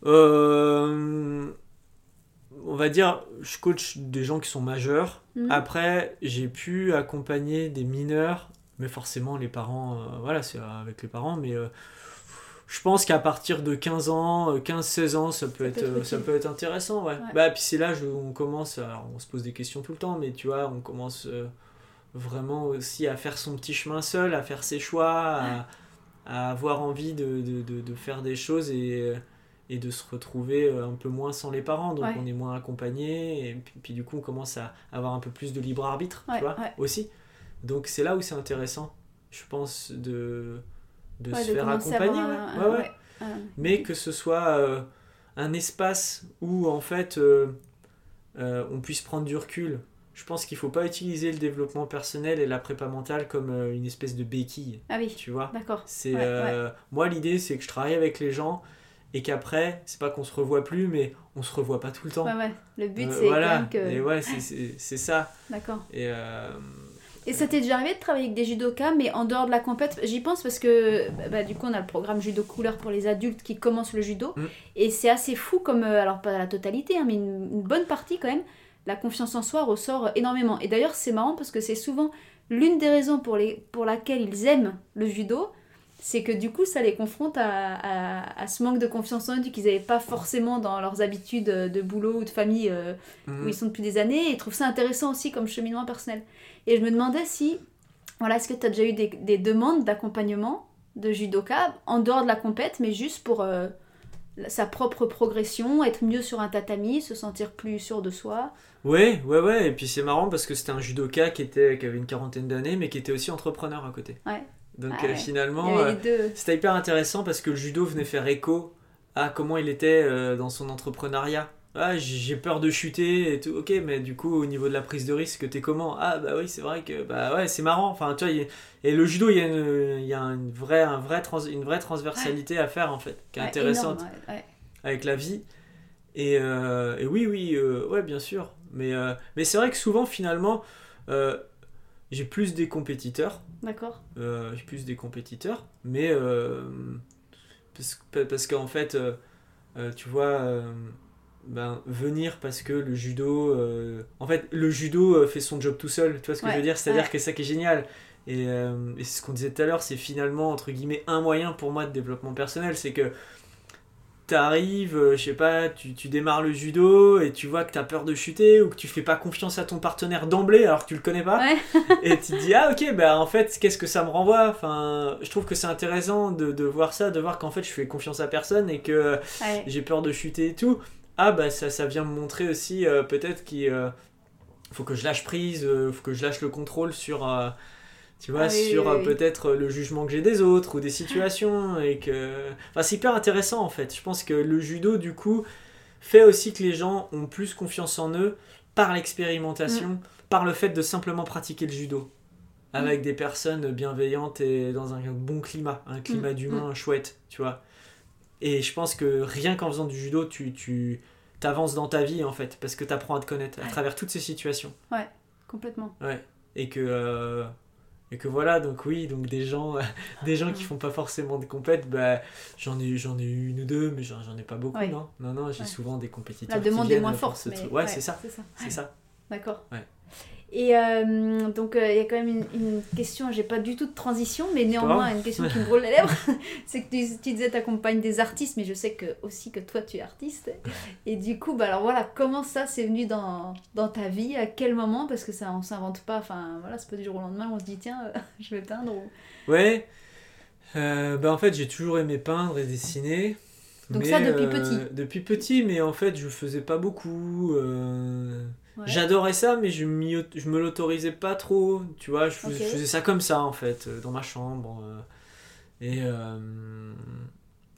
Euh, on va dire, je coach des gens qui sont majeurs. Mhm. Après, j'ai pu accompagner des mineurs, mais forcément, les parents, euh, voilà, c'est avec les parents, mais je pense qu'à partir de 15 ans, 15-16 ans, ça peut, être, ça peut être intéressant, ouais. Bah, puis c'est là où on commence, alors on se pose des questions tout le temps, mais tu vois, on commence vraiment aussi à faire son petit chemin seul, à faire ses choix, à, avoir envie de, de, de, faire des choses et, et, de se retrouver euh, un peu moins sans les parents. Donc on est moins accompagné et puis, du coup on commence à avoir un peu plus de libre arbitre, tu vois, aussi. Donc c'est là où c'est intéressant, je pense, de, de se faire accompagner. Mais que ce soit euh, un espace où en fait euh, on puisse prendre du recul je pense qu'il faut pas utiliser le développement personnel et la prépa mentale comme euh, une espèce de béquille. Ah oui. Tu vois D'accord. C'est euh, moi l'idée c'est que je travaille avec les gens et qu'après c'est pas qu'on se revoit plus mais on se revoit pas tout le temps. Ouais, ouais. Le but euh, c'est voilà. que et ouais c'est ça. D'accord. Et et ça t'est déjà arrivé de travailler avec des judokas, mais en dehors de la compète J'y pense parce que bah, bah, du coup on a le programme judo couleur pour les adultes qui commencent le judo. Mm. Et c'est assez fou comme, alors pas la totalité, hein, mais une, bonne partie quand même, la confiance en soi ressort énormément. Et d'ailleurs, c'est marrant parce que c'est souvent l'une des raisons pour, les, pour laquelle ils aiment le judo, c'est que du coup, ça les confronte à, ce manque de confiance en eux qu'ils n'avaient pas forcément dans leurs habitudes de boulot ou de famille euh, où mhm. ils sont depuis des années. Et ils trouvent ça intéressant aussi comme cheminement personnel. Et je me demandais si, voilà, est-ce que tu as déjà eu des, demandes d'accompagnement de judoka en dehors de la compète, mais juste pour euh, sa propre progression, être mieux sur un tatami, se sentir plus sûr de soi? Ouais, ouais, ouais. Et puis c'est marrant parce que c'était un judoka qui, était, qui avait une quarantaine d'années, mais qui était aussi entrepreneur à côté. Ouais. Donc ah euh, finalement, euh, c'était hyper intéressant parce que le judo venait faire écho à comment il était euh, dans son entrepreneuriat. Ah, j'ai peur de chuter et tout. Ok, mais du coup, au niveau de la prise de risque, t'es comment? Ah, bah oui, c'est vrai que bah ouais, c'est marrant. Enfin, tu vois, et le judo, il y a une, y a une vraie, un vrai trans... une vraie transversalité à faire en fait, qui est intéressante avec la vie. Et, et oui, oui, ouais, bien sûr. Mais, euh, mais c'est vrai que souvent, finalement, euh, j'ai plus des compétiteurs. D'accord. Euh, j'ai plus des compétiteurs, mais parce, parce qu'en fait, tu vois, ben, venir parce que le judo. en fait, le judo fait son job tout seul, tu vois ce que je veux dire? C'est-à-dire que c'est ça qui est génial. Et, et c'est ce qu'on disait tout à l'heure, c'est finalement, entre guillemets, un moyen pour moi de développement personnel. C'est que t'arrives, euh, je sais pas, tu, tu, démarres le judo et tu vois que t'as peur de chuter ou que tu fais pas confiance à ton partenaire d'emblée alors que tu le connais pas. et tu te dis, ah ok, bah en fait, qu'est-ce que ça me renvoie? Enfin, je trouve que c'est intéressant de, de, voir ça, de voir qu'en fait, je fais confiance à personne et que j'ai peur de chuter et tout. Ah bah ça, ça vient me montrer aussi euh, peut-être qu'il euh, faut que je lâche prise, faut que je lâche le contrôle sur tu vois, ah sur euh, peut-être le jugement que j'ai des autres ou des situations. et que... Enfin, c'est hyper intéressant en fait. Je pense que le judo, du coup, fait aussi que les gens ont plus confiance en eux par l'expérimentation, mm. par le fait de simplement pratiquer le judo avec mm. des personnes bienveillantes et dans un bon climat, un climat mm. d'humain chouette, tu vois. Et je pense que rien qu'en faisant du judo, tu, tu avances dans ta vie en fait, parce que tu apprends à te connaître à travers toutes ces situations. Ouais, complètement. Ouais. Et que euh, et que voilà donc oui donc des gens des gens qui font pas forcément des compètes bah j'en ai j'en ai eu une ou deux mais j'en ai pas beaucoup non. Non non j'ai souvent des compétiteurs la demande est moins forte mais... ouais, c'est ça. c'est ça, d'accord. Ouais. Et euh, donc, euh, il y a quand même une, une question, j'ai pas du tout de transition, mais néanmoins, une question qui me brûle les lèvres. c'est que tu, tu disais accompagnes des artistes, mais je sais que, aussi que toi, tu es artiste. Et du coup, bah, alors voilà, comment ça c'est venu dans, dans ta vie? À quel moment? Parce que ça, on s'invente pas, enfin voilà, c'est pas du jour au lendemain, on se dit, tiens, euh, je vais peindre. Ouais, bah, en fait, j'ai toujours aimé peindre et dessiner. Donc ça depuis petit Depuis petit, mais en fait, je faisais pas beaucoup. J'adorais ça, mais je, je me l'autorisais pas trop. Tu vois, je faisais, ça comme ça, en fait, euh, dans ma chambre. Euh. et, euh,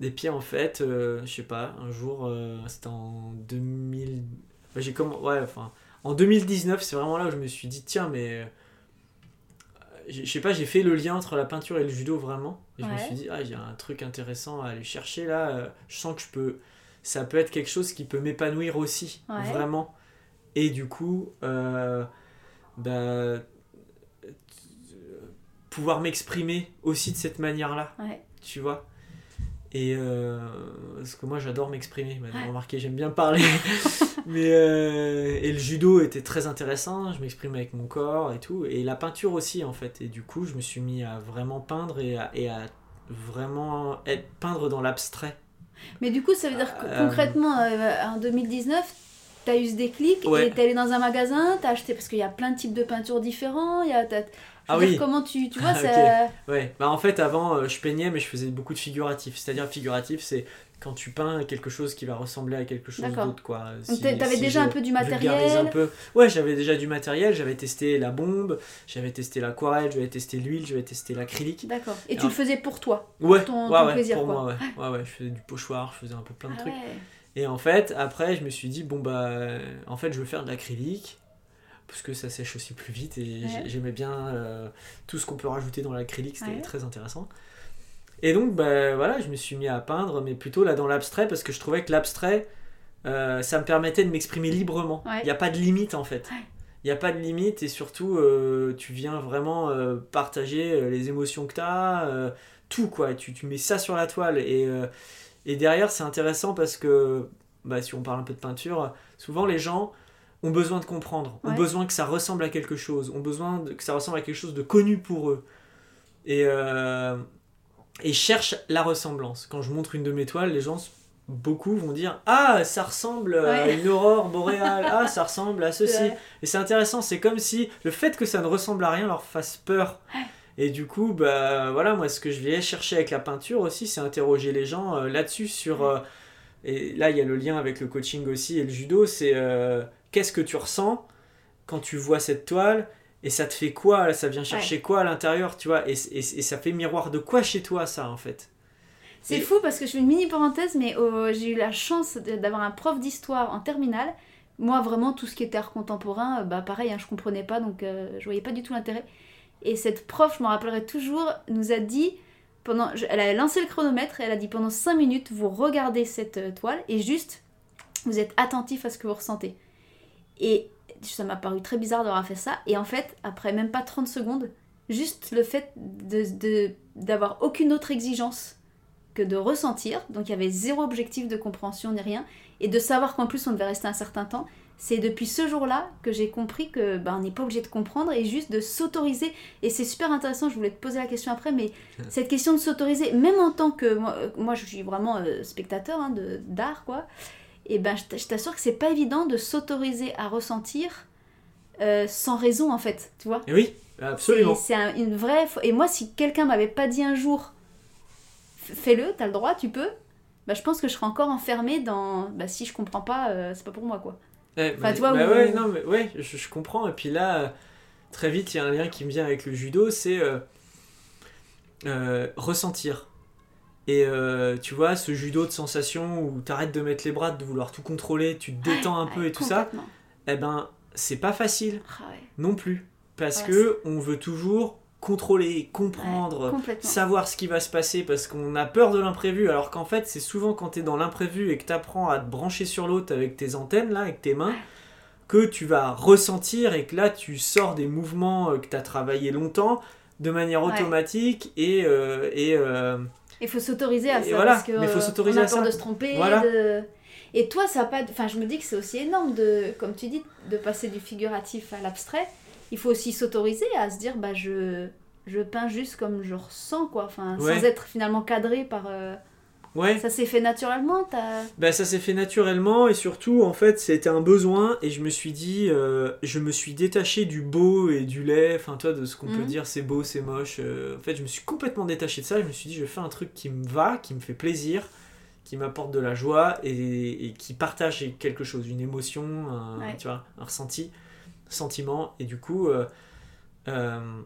et puis, en fait, je sais pas, un jour, c'était en 2000. J'ai comment Ouais, enfin. En 2019, c'est vraiment là où je me suis dit, tiens, mais. Je sais pas, j'ai fait le lien entre la peinture et le judo vraiment. Et je me suis dit, ah, il y a un truc intéressant à aller chercher là. Je sens que je peux. Ça peut être quelque chose qui peut m'épanouir aussi, vraiment. Et du coup, euh, bah, pouvoir m'exprimer aussi de cette manière-là. Tu vois et euh, parce que moi j'adore m'exprimer, vous remarqué j'aime bien parler. Mais euh, et le judo était très intéressant, je m'exprime avec mon corps et tout, et la peinture aussi en fait. Et du coup je me suis mis à vraiment peindre et à, et à vraiment être, peindre dans l'abstrait. Mais du coup ça veut dire que concrètement en 2019 T'as eu ce déclic et t'es allé dans un magasin, t'as acheté parce qu'il y a plein de types de peintures différents. Il y a, ah oui. comment tu, tu vois ça... Ouais, bah en fait avant euh, je peignais mais je faisais beaucoup de figuratif. C'est-à-dire figuratif c'est quand tu peins quelque chose qui va ressembler à quelque chose d'autre quoi. Si, t'avais déjà un peu du matériel. Un peu... Ouais j'avais déjà du matériel, j'avais testé la bombe, j'avais testé l'aquarelle, j'avais testé l'huile, j'avais testé l'acrylique. D'accord. Et, tu le faisais pour toi Ouais. Pour ton, ouais, plaisir pour quoi. moi ouais. ouais. ouais. je faisais du pochoir, je faisais un peu plein de ah trucs. Et en fait, après, je me suis dit, bon, bah, en fait, je veux faire de l'acrylique, parce que ça sèche aussi plus vite, et j'aimais bien euh, tout ce qu'on peut rajouter dans l'acrylique, c'était très intéressant. Et donc, bah, voilà, je me suis mis à peindre, mais plutôt là dans l'abstrait, parce que je trouvais que l'abstrait, euh, ça me permettait de m'exprimer librement. Il n'y a pas de limite, en fait. Il n'y a pas de limite, et surtout, euh, tu viens vraiment partager les émotions que tu as, tout, quoi. Tu, tu, mets ça sur la toile, et et derrière, c'est intéressant parce que, bah, si on parle un peu de peinture, souvent les gens ont besoin de comprendre, ont besoin que ça ressemble à quelque chose, ont besoin que ça ressemble à quelque chose de connu pour eux. Et, euh, et cherchent la ressemblance. Quand je montre une de mes toiles, les gens, beaucoup vont dire Ah, ça ressemble à une aurore boréale, ah, ça ressemble à ceci. Et c'est intéressant, c'est comme si le fait que ça ne ressemble à rien leur fasse peur. Et du coup, bah voilà, moi ce que je vais chercher avec la peinture aussi, c'est interroger les gens euh, là-dessus sur. Euh, et là, il y a le lien avec le coaching aussi et le judo, c'est euh, qu'est-ce que tu ressens quand tu vois cette toile et ça te fait quoi Ça vient chercher quoi à l'intérieur, tu vois et, et, ça fait miroir de quoi chez toi, ça en fait? C'est fou parce que je fais une mini parenthèse, mais j'ai eu la chance d'avoir un prof d'histoire en terminale. Moi, vraiment, tout ce qui était art contemporain, bah pareil, hein, je comprenais pas, donc je voyais pas du tout l'intérêt. Et cette prof, je m'en rappellerai toujours, nous a dit, elle a lancé le chronomètre elle a dit pendant 5 minutes, vous regardez cette euh, toile et juste, vous êtes attentif à ce que vous ressentez. Et ça m'a paru très bizarre d'avoir fait ça. Et en fait, après même pas 30 secondes, juste le fait d'avoir de, aucune autre exigence que de ressentir. Donc il y avait zéro objectif de compréhension ni rien. Et de savoir qu'en plus on devait rester un certain temps. C'est depuis ce jour-là que j'ai compris que ben, on n'est pas obligé de comprendre et juste de s'autoriser. Et c'est super intéressant, je voulais te poser la question après, mais cette question de s'autoriser, même en tant que. Moi, euh, moi je suis vraiment euh, spectateur hein, d'art, quoi. Et ben je t'assure que c'est pas évident de s'autoriser à ressentir euh, sans raison, en fait, tu vois. Et oui, absolument. C'est une vraie. Et moi, si quelqu'un m'avait pas dit un jour, fais-le, t'as le droit, tu peux, bah, je pense que je serais encore enfermée dans. Bah, si je comprends pas, euh, c'est pas pour moi, quoi. Enfin, bah, tu vois, bah ouais, non, mais ouais, je, comprends. Et puis là, très vite, il y a un lien qui me vient avec le judo, c'est euh, ressentir. Et tu vois, ce judo de sensation où t'arrêtes de mettre les bras, de vouloir tout contrôler, tu te détends un peu et tout ça, eh ben, c'est pas facile ah non plus. Parce que on veut toujours contrôler, comprendre, savoir ce qui va se passer parce qu'on a peur de l'imprévu. Alors qu'en fait, c'est souvent quand tu es dans l'imprévu et que tu apprends à te brancher sur l'autre avec tes antennes, là, avec tes mains, que tu vas ressentir et que là, tu sors des mouvements euh, que tu as travaillé longtemps de manière automatique et. Euh, et euh, il faut s'autoriser à ça. Parce que, Mais faut s'autoriser à, peur de se tromper. De... Et toi, ça pas. Enfin, je me dis que c'est aussi énorme de, comme tu dis, de passer du figuratif à l'abstrait. Il faut aussi s'autoriser à se dire, bah, je, je peins juste comme je ressens, quoi. Enfin, sans être finalement cadré par. Euh, ouais. Ça s'est fait naturellement Bah, ça s'est fait naturellement et surtout, en fait, c'était un besoin et je me suis dit, euh, je me suis détaché du beau et du laid, enfin, toi, de ce qu'on peut mhm. dire, c'est beau, c'est moche. Euh, en fait, je me suis complètement détaché de ça. Je me suis dit, je fais un truc qui me va, qui me fait plaisir qui m'apporte de la joie et, qui partage quelque chose, une émotion, un, tu vois, un ressenti, sentiment. Et du coup, euh, euh,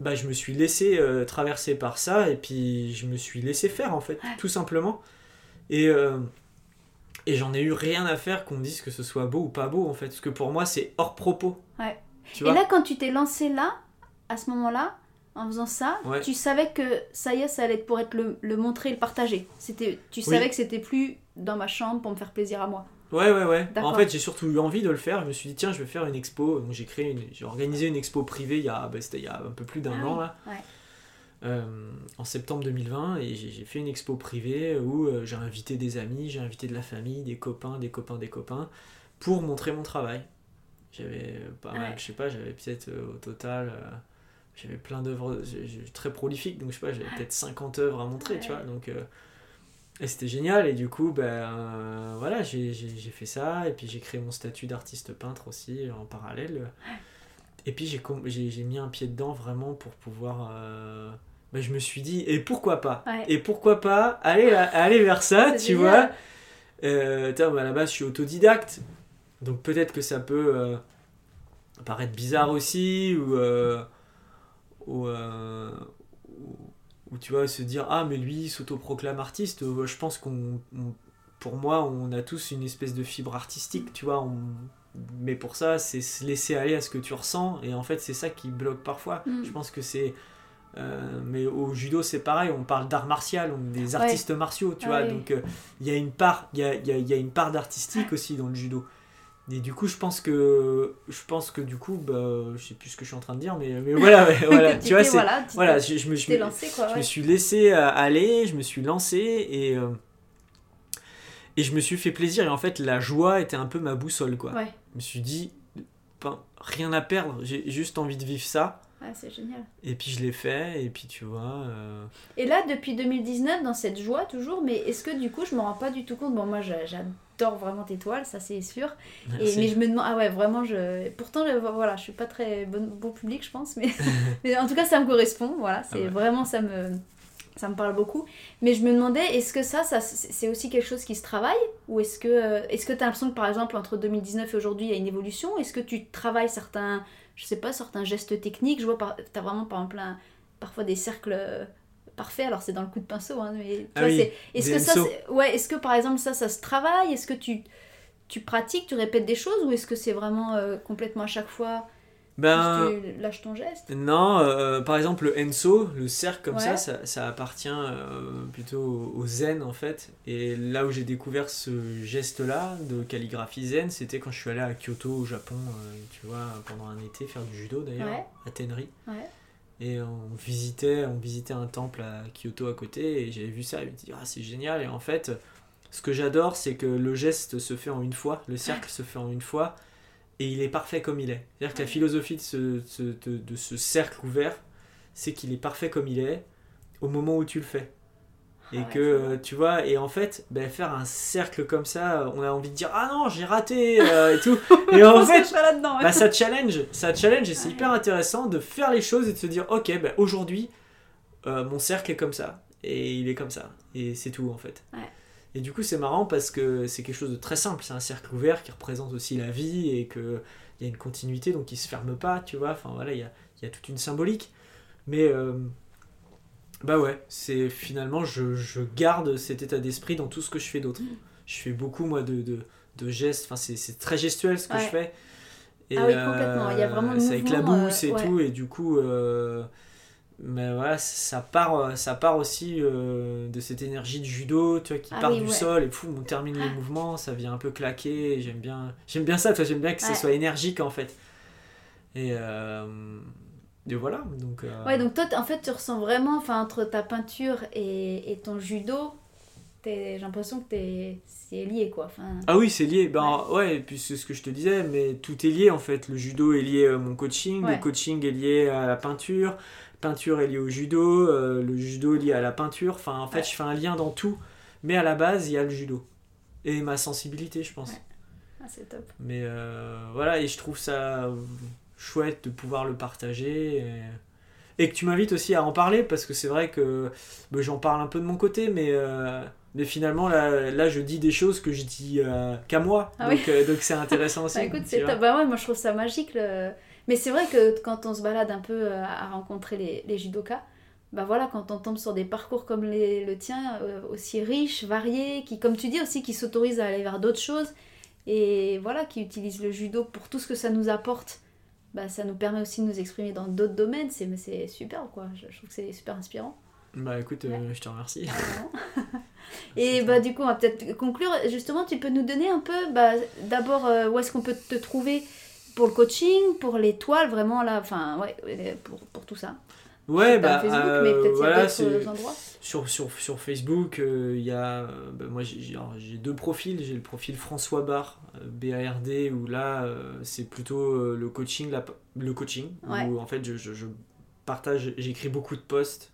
bah, je me suis laissé euh, traverser par ça et puis je me suis laissé faire en fait, tout simplement. Et, et j'en ai eu rien à faire qu'on me dise que ce soit beau ou pas beau en fait, parce que pour moi c'est hors propos. Ouais. et là, quand tu t'es lancé là, à ce moment-là, en faisant ça, tu savais que ça y est, ça allait pour être le, le montrer, le partager. C'était, tu savais que c'était plus dans ma chambre pour me faire plaisir à moi. Ouais, ouais, ouais. En fait, j'ai surtout eu envie de le faire. Je me suis dit, tiens, je vais faire une expo. Donc, j'ai créé, une... j'ai organisé une expo privée il y a, bah, c'était il y a un peu plus d'un ah an là. Euh, en septembre 2020 et j'ai fait une expo privée où euh, j'ai invité des amis, j'ai invité de la famille, des copains, des copains, des copains pour montrer mon travail. J'avais pas mal, je sais pas, j'avais peut-être euh, au total j'avais plein d'œuvres très prolifiques, donc je sais pas, j'avais peut-être 50 œuvres à montrer, tu vois. Donc, euh, et c'était génial, et du coup, ben euh, voilà, j'ai fait ça, et puis j'ai créé mon statut d'artiste peintre aussi en parallèle. Et puis j'ai mis un pied dedans vraiment pour pouvoir. Euh, ben, je me suis dit, et pourquoi pas? Et pourquoi pas aller, aller vers ça, tu vois? Euh, à la base, je suis autodidacte, donc peut-être que ça peut paraître bizarre aussi, ou euh, ou, tu vois se dire ah mais lui s'autoproclame artiste. Euh, je pense qu'on pour moi on a tous une espèce de fibre artistique tu vois mais pour ça c'est se laisser aller à ce que tu ressens. Et en fait c'est ça qui bloque parfois. Mm. je pense que c'est euh, mais au judo c'est pareil. On parle d'art martial on est des artistes martiaux tu vois. Donc il y a une part il y a, y a, une part d'artistique aussi dans le judo et du coup, je pense que, je pense que du coup, bah, je sais plus ce que je suis en train de dire, mais, mais voilà, voilà tu vois, c'est, voilà, je, je, me, je, lancé, quoi, je me suis laissé euh, aller, je me suis lancé et, euh, et je me suis fait plaisir. Et en fait, la joie était un peu ma boussole, quoi. Je me suis dit, ben, rien à perdre, j'ai juste envie de vivre ça. Ah, c'est génial. Et puis je l'ai fait, et puis tu vois. Euh, et là, depuis 2019, dans cette joie toujours, mais est-ce que du coup, je me rends pas du tout compte? Bon, moi, j'adore vraiment tes toiles, ça c'est sûr. Et, mais je me demande, ah ouais, vraiment, je. Pourtant, je, voilà, je suis pas très bon, bon public, je pense, mais, mais en tout cas, ça me correspond, voilà, c'est ah vraiment, ça me. Ça me parle beaucoup. Mais je me demandais, est-ce que ça, ça c'est aussi quelque chose qui se travaille? Ou est-ce que est-ce que tu as l'impression que par exemple, entre 2019 et aujourd'hui, il y a une évolution? Est-ce que tu travailles certains je sais pas, certains gestes techniques? Je vois, tu as vraiment par exemple parfois des cercles euh, parfaits, alors c'est dans le coup de pinceau, hein, mais ah est-ce que ça, ouais, est-ce que par exemple ça, ça se travaille? Est-ce que tu, tu pratiques, tu répètes des choses ou est-ce que c'est vraiment euh, complètement à chaque fois ben, tu lâches ton geste? Non, euh, par exemple le Enso, le cercle comme ça, ça, appartient euh, plutôt au zen en fait. Et là où j'ai découvert ce geste-là de calligraphie zen, c'était quand je suis allé à Kyoto au Japon, euh, tu vois, pendant un été, faire du judo d'ailleurs, à Tenri. Et on visitait, on visitait un temple à Kyoto à côté et j'avais vu ça et je me dit ah c'est génial et en fait ce que j'adore c'est que le geste se fait en une fois, le cercle se fait en une fois et il est parfait comme il est. C'est-à-dire que la philosophie de ce, de, de ce cercle ouvert c'est qu'il est parfait comme il est au moment où tu le fais. Et que, euh, tu vois, et en fait, ben, faire un cercle comme ça, on a envie de dire Ah non, j'ai raté euh, et tout. et en fait, bah, ça challenge, ça challenge et c'est hyper intéressant de faire les choses et de se dire Ok, ben, aujourd'hui, euh, mon cercle est comme ça. Et il est comme ça. Et c'est tout en fait. Et du coup, c'est marrant parce que c'est quelque chose de très simple. C'est un cercle ouvert qui représente aussi la vie et qu'il y a une continuité, donc il se ferme pas, tu vois. Enfin voilà, il y a, y a, toute une symbolique. Mais bah ouais, c'est finalement, je, je, garde cet état d'esprit dans tout ce que je fais d'autre. Mm. Je fais beaucoup, moi, de, de, de gestes, enfin, c'est très gestuel ce que je fais. Et, ah oui, complètement, il y a vraiment avec la bouche et tout, et du coup, euh, mais voilà, ça part, ça part aussi euh, de cette énergie de judo, tu vois, qui ah part du sol, et fou, on termine les mouvements, ça vient un peu claquer, j'aime bien, j'aime bien ça, toi, j'aime bien que ce soit énergique, en fait. Et... Et voilà. Donc, euh, Ouais, donc toi, en fait, tu ressens vraiment, enfin, entre ta peinture et, et ton judo, j'ai l'impression que c'est lié, quoi. Enfin... Ah oui, c'est lié. Ben ouais, et puis c'est ce que je te disais, mais tout est lié, en fait. Le judo est lié à mon coaching, le coaching est lié à la peinture, peinture est liée au judo, euh, le judo est lié à la peinture. Enfin, en fait, je fais un lien dans tout, mais à la base, il y a le judo. Et ma sensibilité, je pense. Ah, c'est top. Mais euh, voilà, et je trouve ça chouette de pouvoir le partager. Et, que tu m'invites aussi à en parler parce que c'est vrai que bah, j'en parle un peu de mon côté, mais, euh, mais finalement là, là, je dis des choses que je dis euh, qu'à moi. Ah euh, donc c'est intéressant aussi. bah, écoute, c'est bah ouais, moi je trouve ça magique. Mais c'est vrai que quand on se balade un peu à rencontrer les, les judokas, bah voilà, quand on tombe sur des parcours comme les, le tien, aussi riches, variés, qui, comme tu dis aussi, qui s'autorisent à aller vers d'autres choses, et voilà, qui utilisent le judo pour tout ce que ça nous apporte bah, ça nous permet aussi de nous exprimer dans d'autres domaines. C'est, c'est super, quoi. Je, trouve que c'est super inspirant. Bah écoute, euh, je te remercie. Et bah du coup, on va peut-être conclure. Justement, tu peux nous donner un peu, bah, d'abord, euh, où est-ce qu'on peut te trouver pour le coaching, pour l'étoile, vraiment là, enfin, ouais, euh, pour, pour tout ça. Ouais, bah, Facebook, mais peut-être voilà, endroits. Sur, sur, sur Facebook, il y a. Bah, moi, j'ai, deux profils. J'ai le profil François Bar, BARD, où là, c'est plutôt le coaching, la, le coaching, où en fait, je, je, je partage, j'écris beaucoup de posts.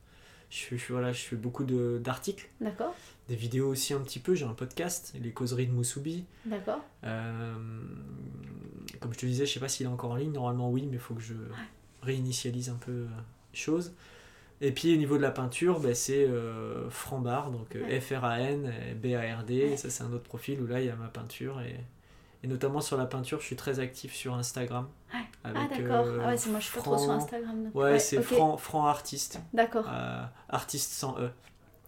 Je, je, voilà, je fais beaucoup d'articles. D'accord. Des vidéos aussi un petit peu. J'ai un podcast, Les causeries de Moussoubi. D'accord. comme je te disais, je sais pas s'il est encore en ligne. Normalement, oui, mais il faut que je réinitialise un peu chose. Et puis au niveau de la peinture, bah, c'est euh, Franbar, donc euh, F-R-A-N, B-A-R-D. Ça, c'est un autre profil où là, il y a ma peinture. Et, et, notamment sur la peinture, je suis très actif sur Instagram. ah, d'accord. Euh, ah ouais, c'est moi, je suis pas trop sur Instagram. Ouais, c'est Franc, Franc Artiste. D'accord. artiste sans E.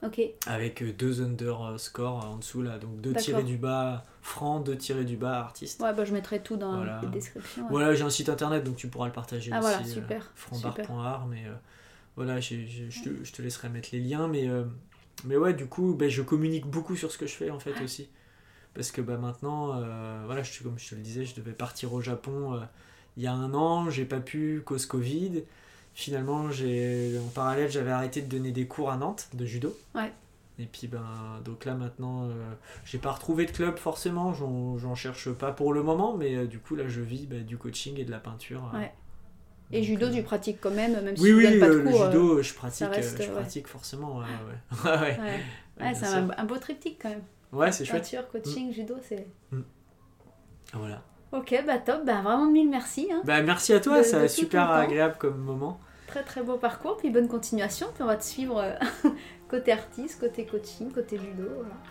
Ok. Avec deux underscore en dessous, là. Donc deux tirés du bas franc, deux tirés du bas artiste. Ouais, bah je mettrai tout dans la description. Voilà, j'ai un site internet donc tu pourras le partager ah, aussi. Voilà, super. franbar.art, mais voilà, je, te, je, te, laisserai mettre les liens, mais, euh, mais ouais, du coup, ben, je communique beaucoup sur ce que je fais en fait aussi. Parce que bah, maintenant, euh, voilà, je, comme je te le disais, je devais partir au Japon euh, il y a un an, j'ai pas pu cause Covid. Finalement, j'ai en parallèle, j'avais arrêté de donner des cours à Nantes de judo. Ouais. Et puis ben donc là maintenant, j'ai pas retrouvé de club forcément, j'en cherche pas pour le moment, mais du coup là je vis bah, du coaching et de la peinture. Ouais. Et judo, tu pratiques quand même, même si tu oui, pas de cours. Oui, le judo, je pratique, je pratique forcément. Ouais, ouais. ouais, c'est un, beau triptyque quand même. Ouais, c'est chouette. Peinture, coaching, mm. judo, c'est. Mm. Voilà. Ok, bah top, bah vraiment mille merci. Hein, bah merci à toi, c'est super agréable comme moment. Très très beau parcours, puis bonne continuation, puis on va te suivre euh, côté artiste, côté coaching, côté judo.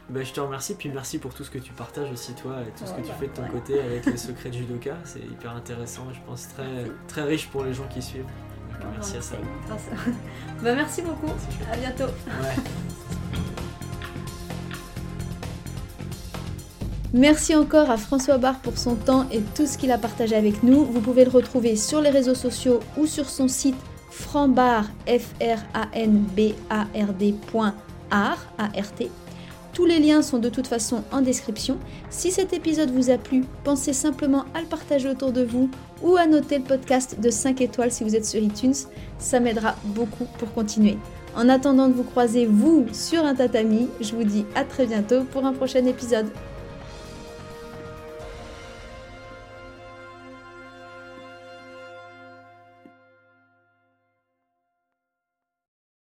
Bah, je te remercie, puis merci pour tout ce que tu partages aussi toi et tout ce que tu bah, fais de ton côté avec les secrets du judoka. C'est hyper intéressant et je pense très, très riche pour les gens qui suivent. merci à ça. bah, merci beaucoup. À bientôt. Merci encore à François Barre pour son temps et tout ce qu'il a partagé avec nous. Vous pouvez le retrouver sur les réseaux sociaux ou sur son site franbar, f r a n b a r d Tous les liens sont de toute façon en description. Si cet épisode vous a plu, pensez simplement à le partager autour de vous ou à noter le podcast de 5 étoiles si vous êtes sur iTunes. Ça m'aidera beaucoup pour continuer. En attendant de vous croiser vous sur un tatami, je vous dis à très bientôt pour un prochain épisode.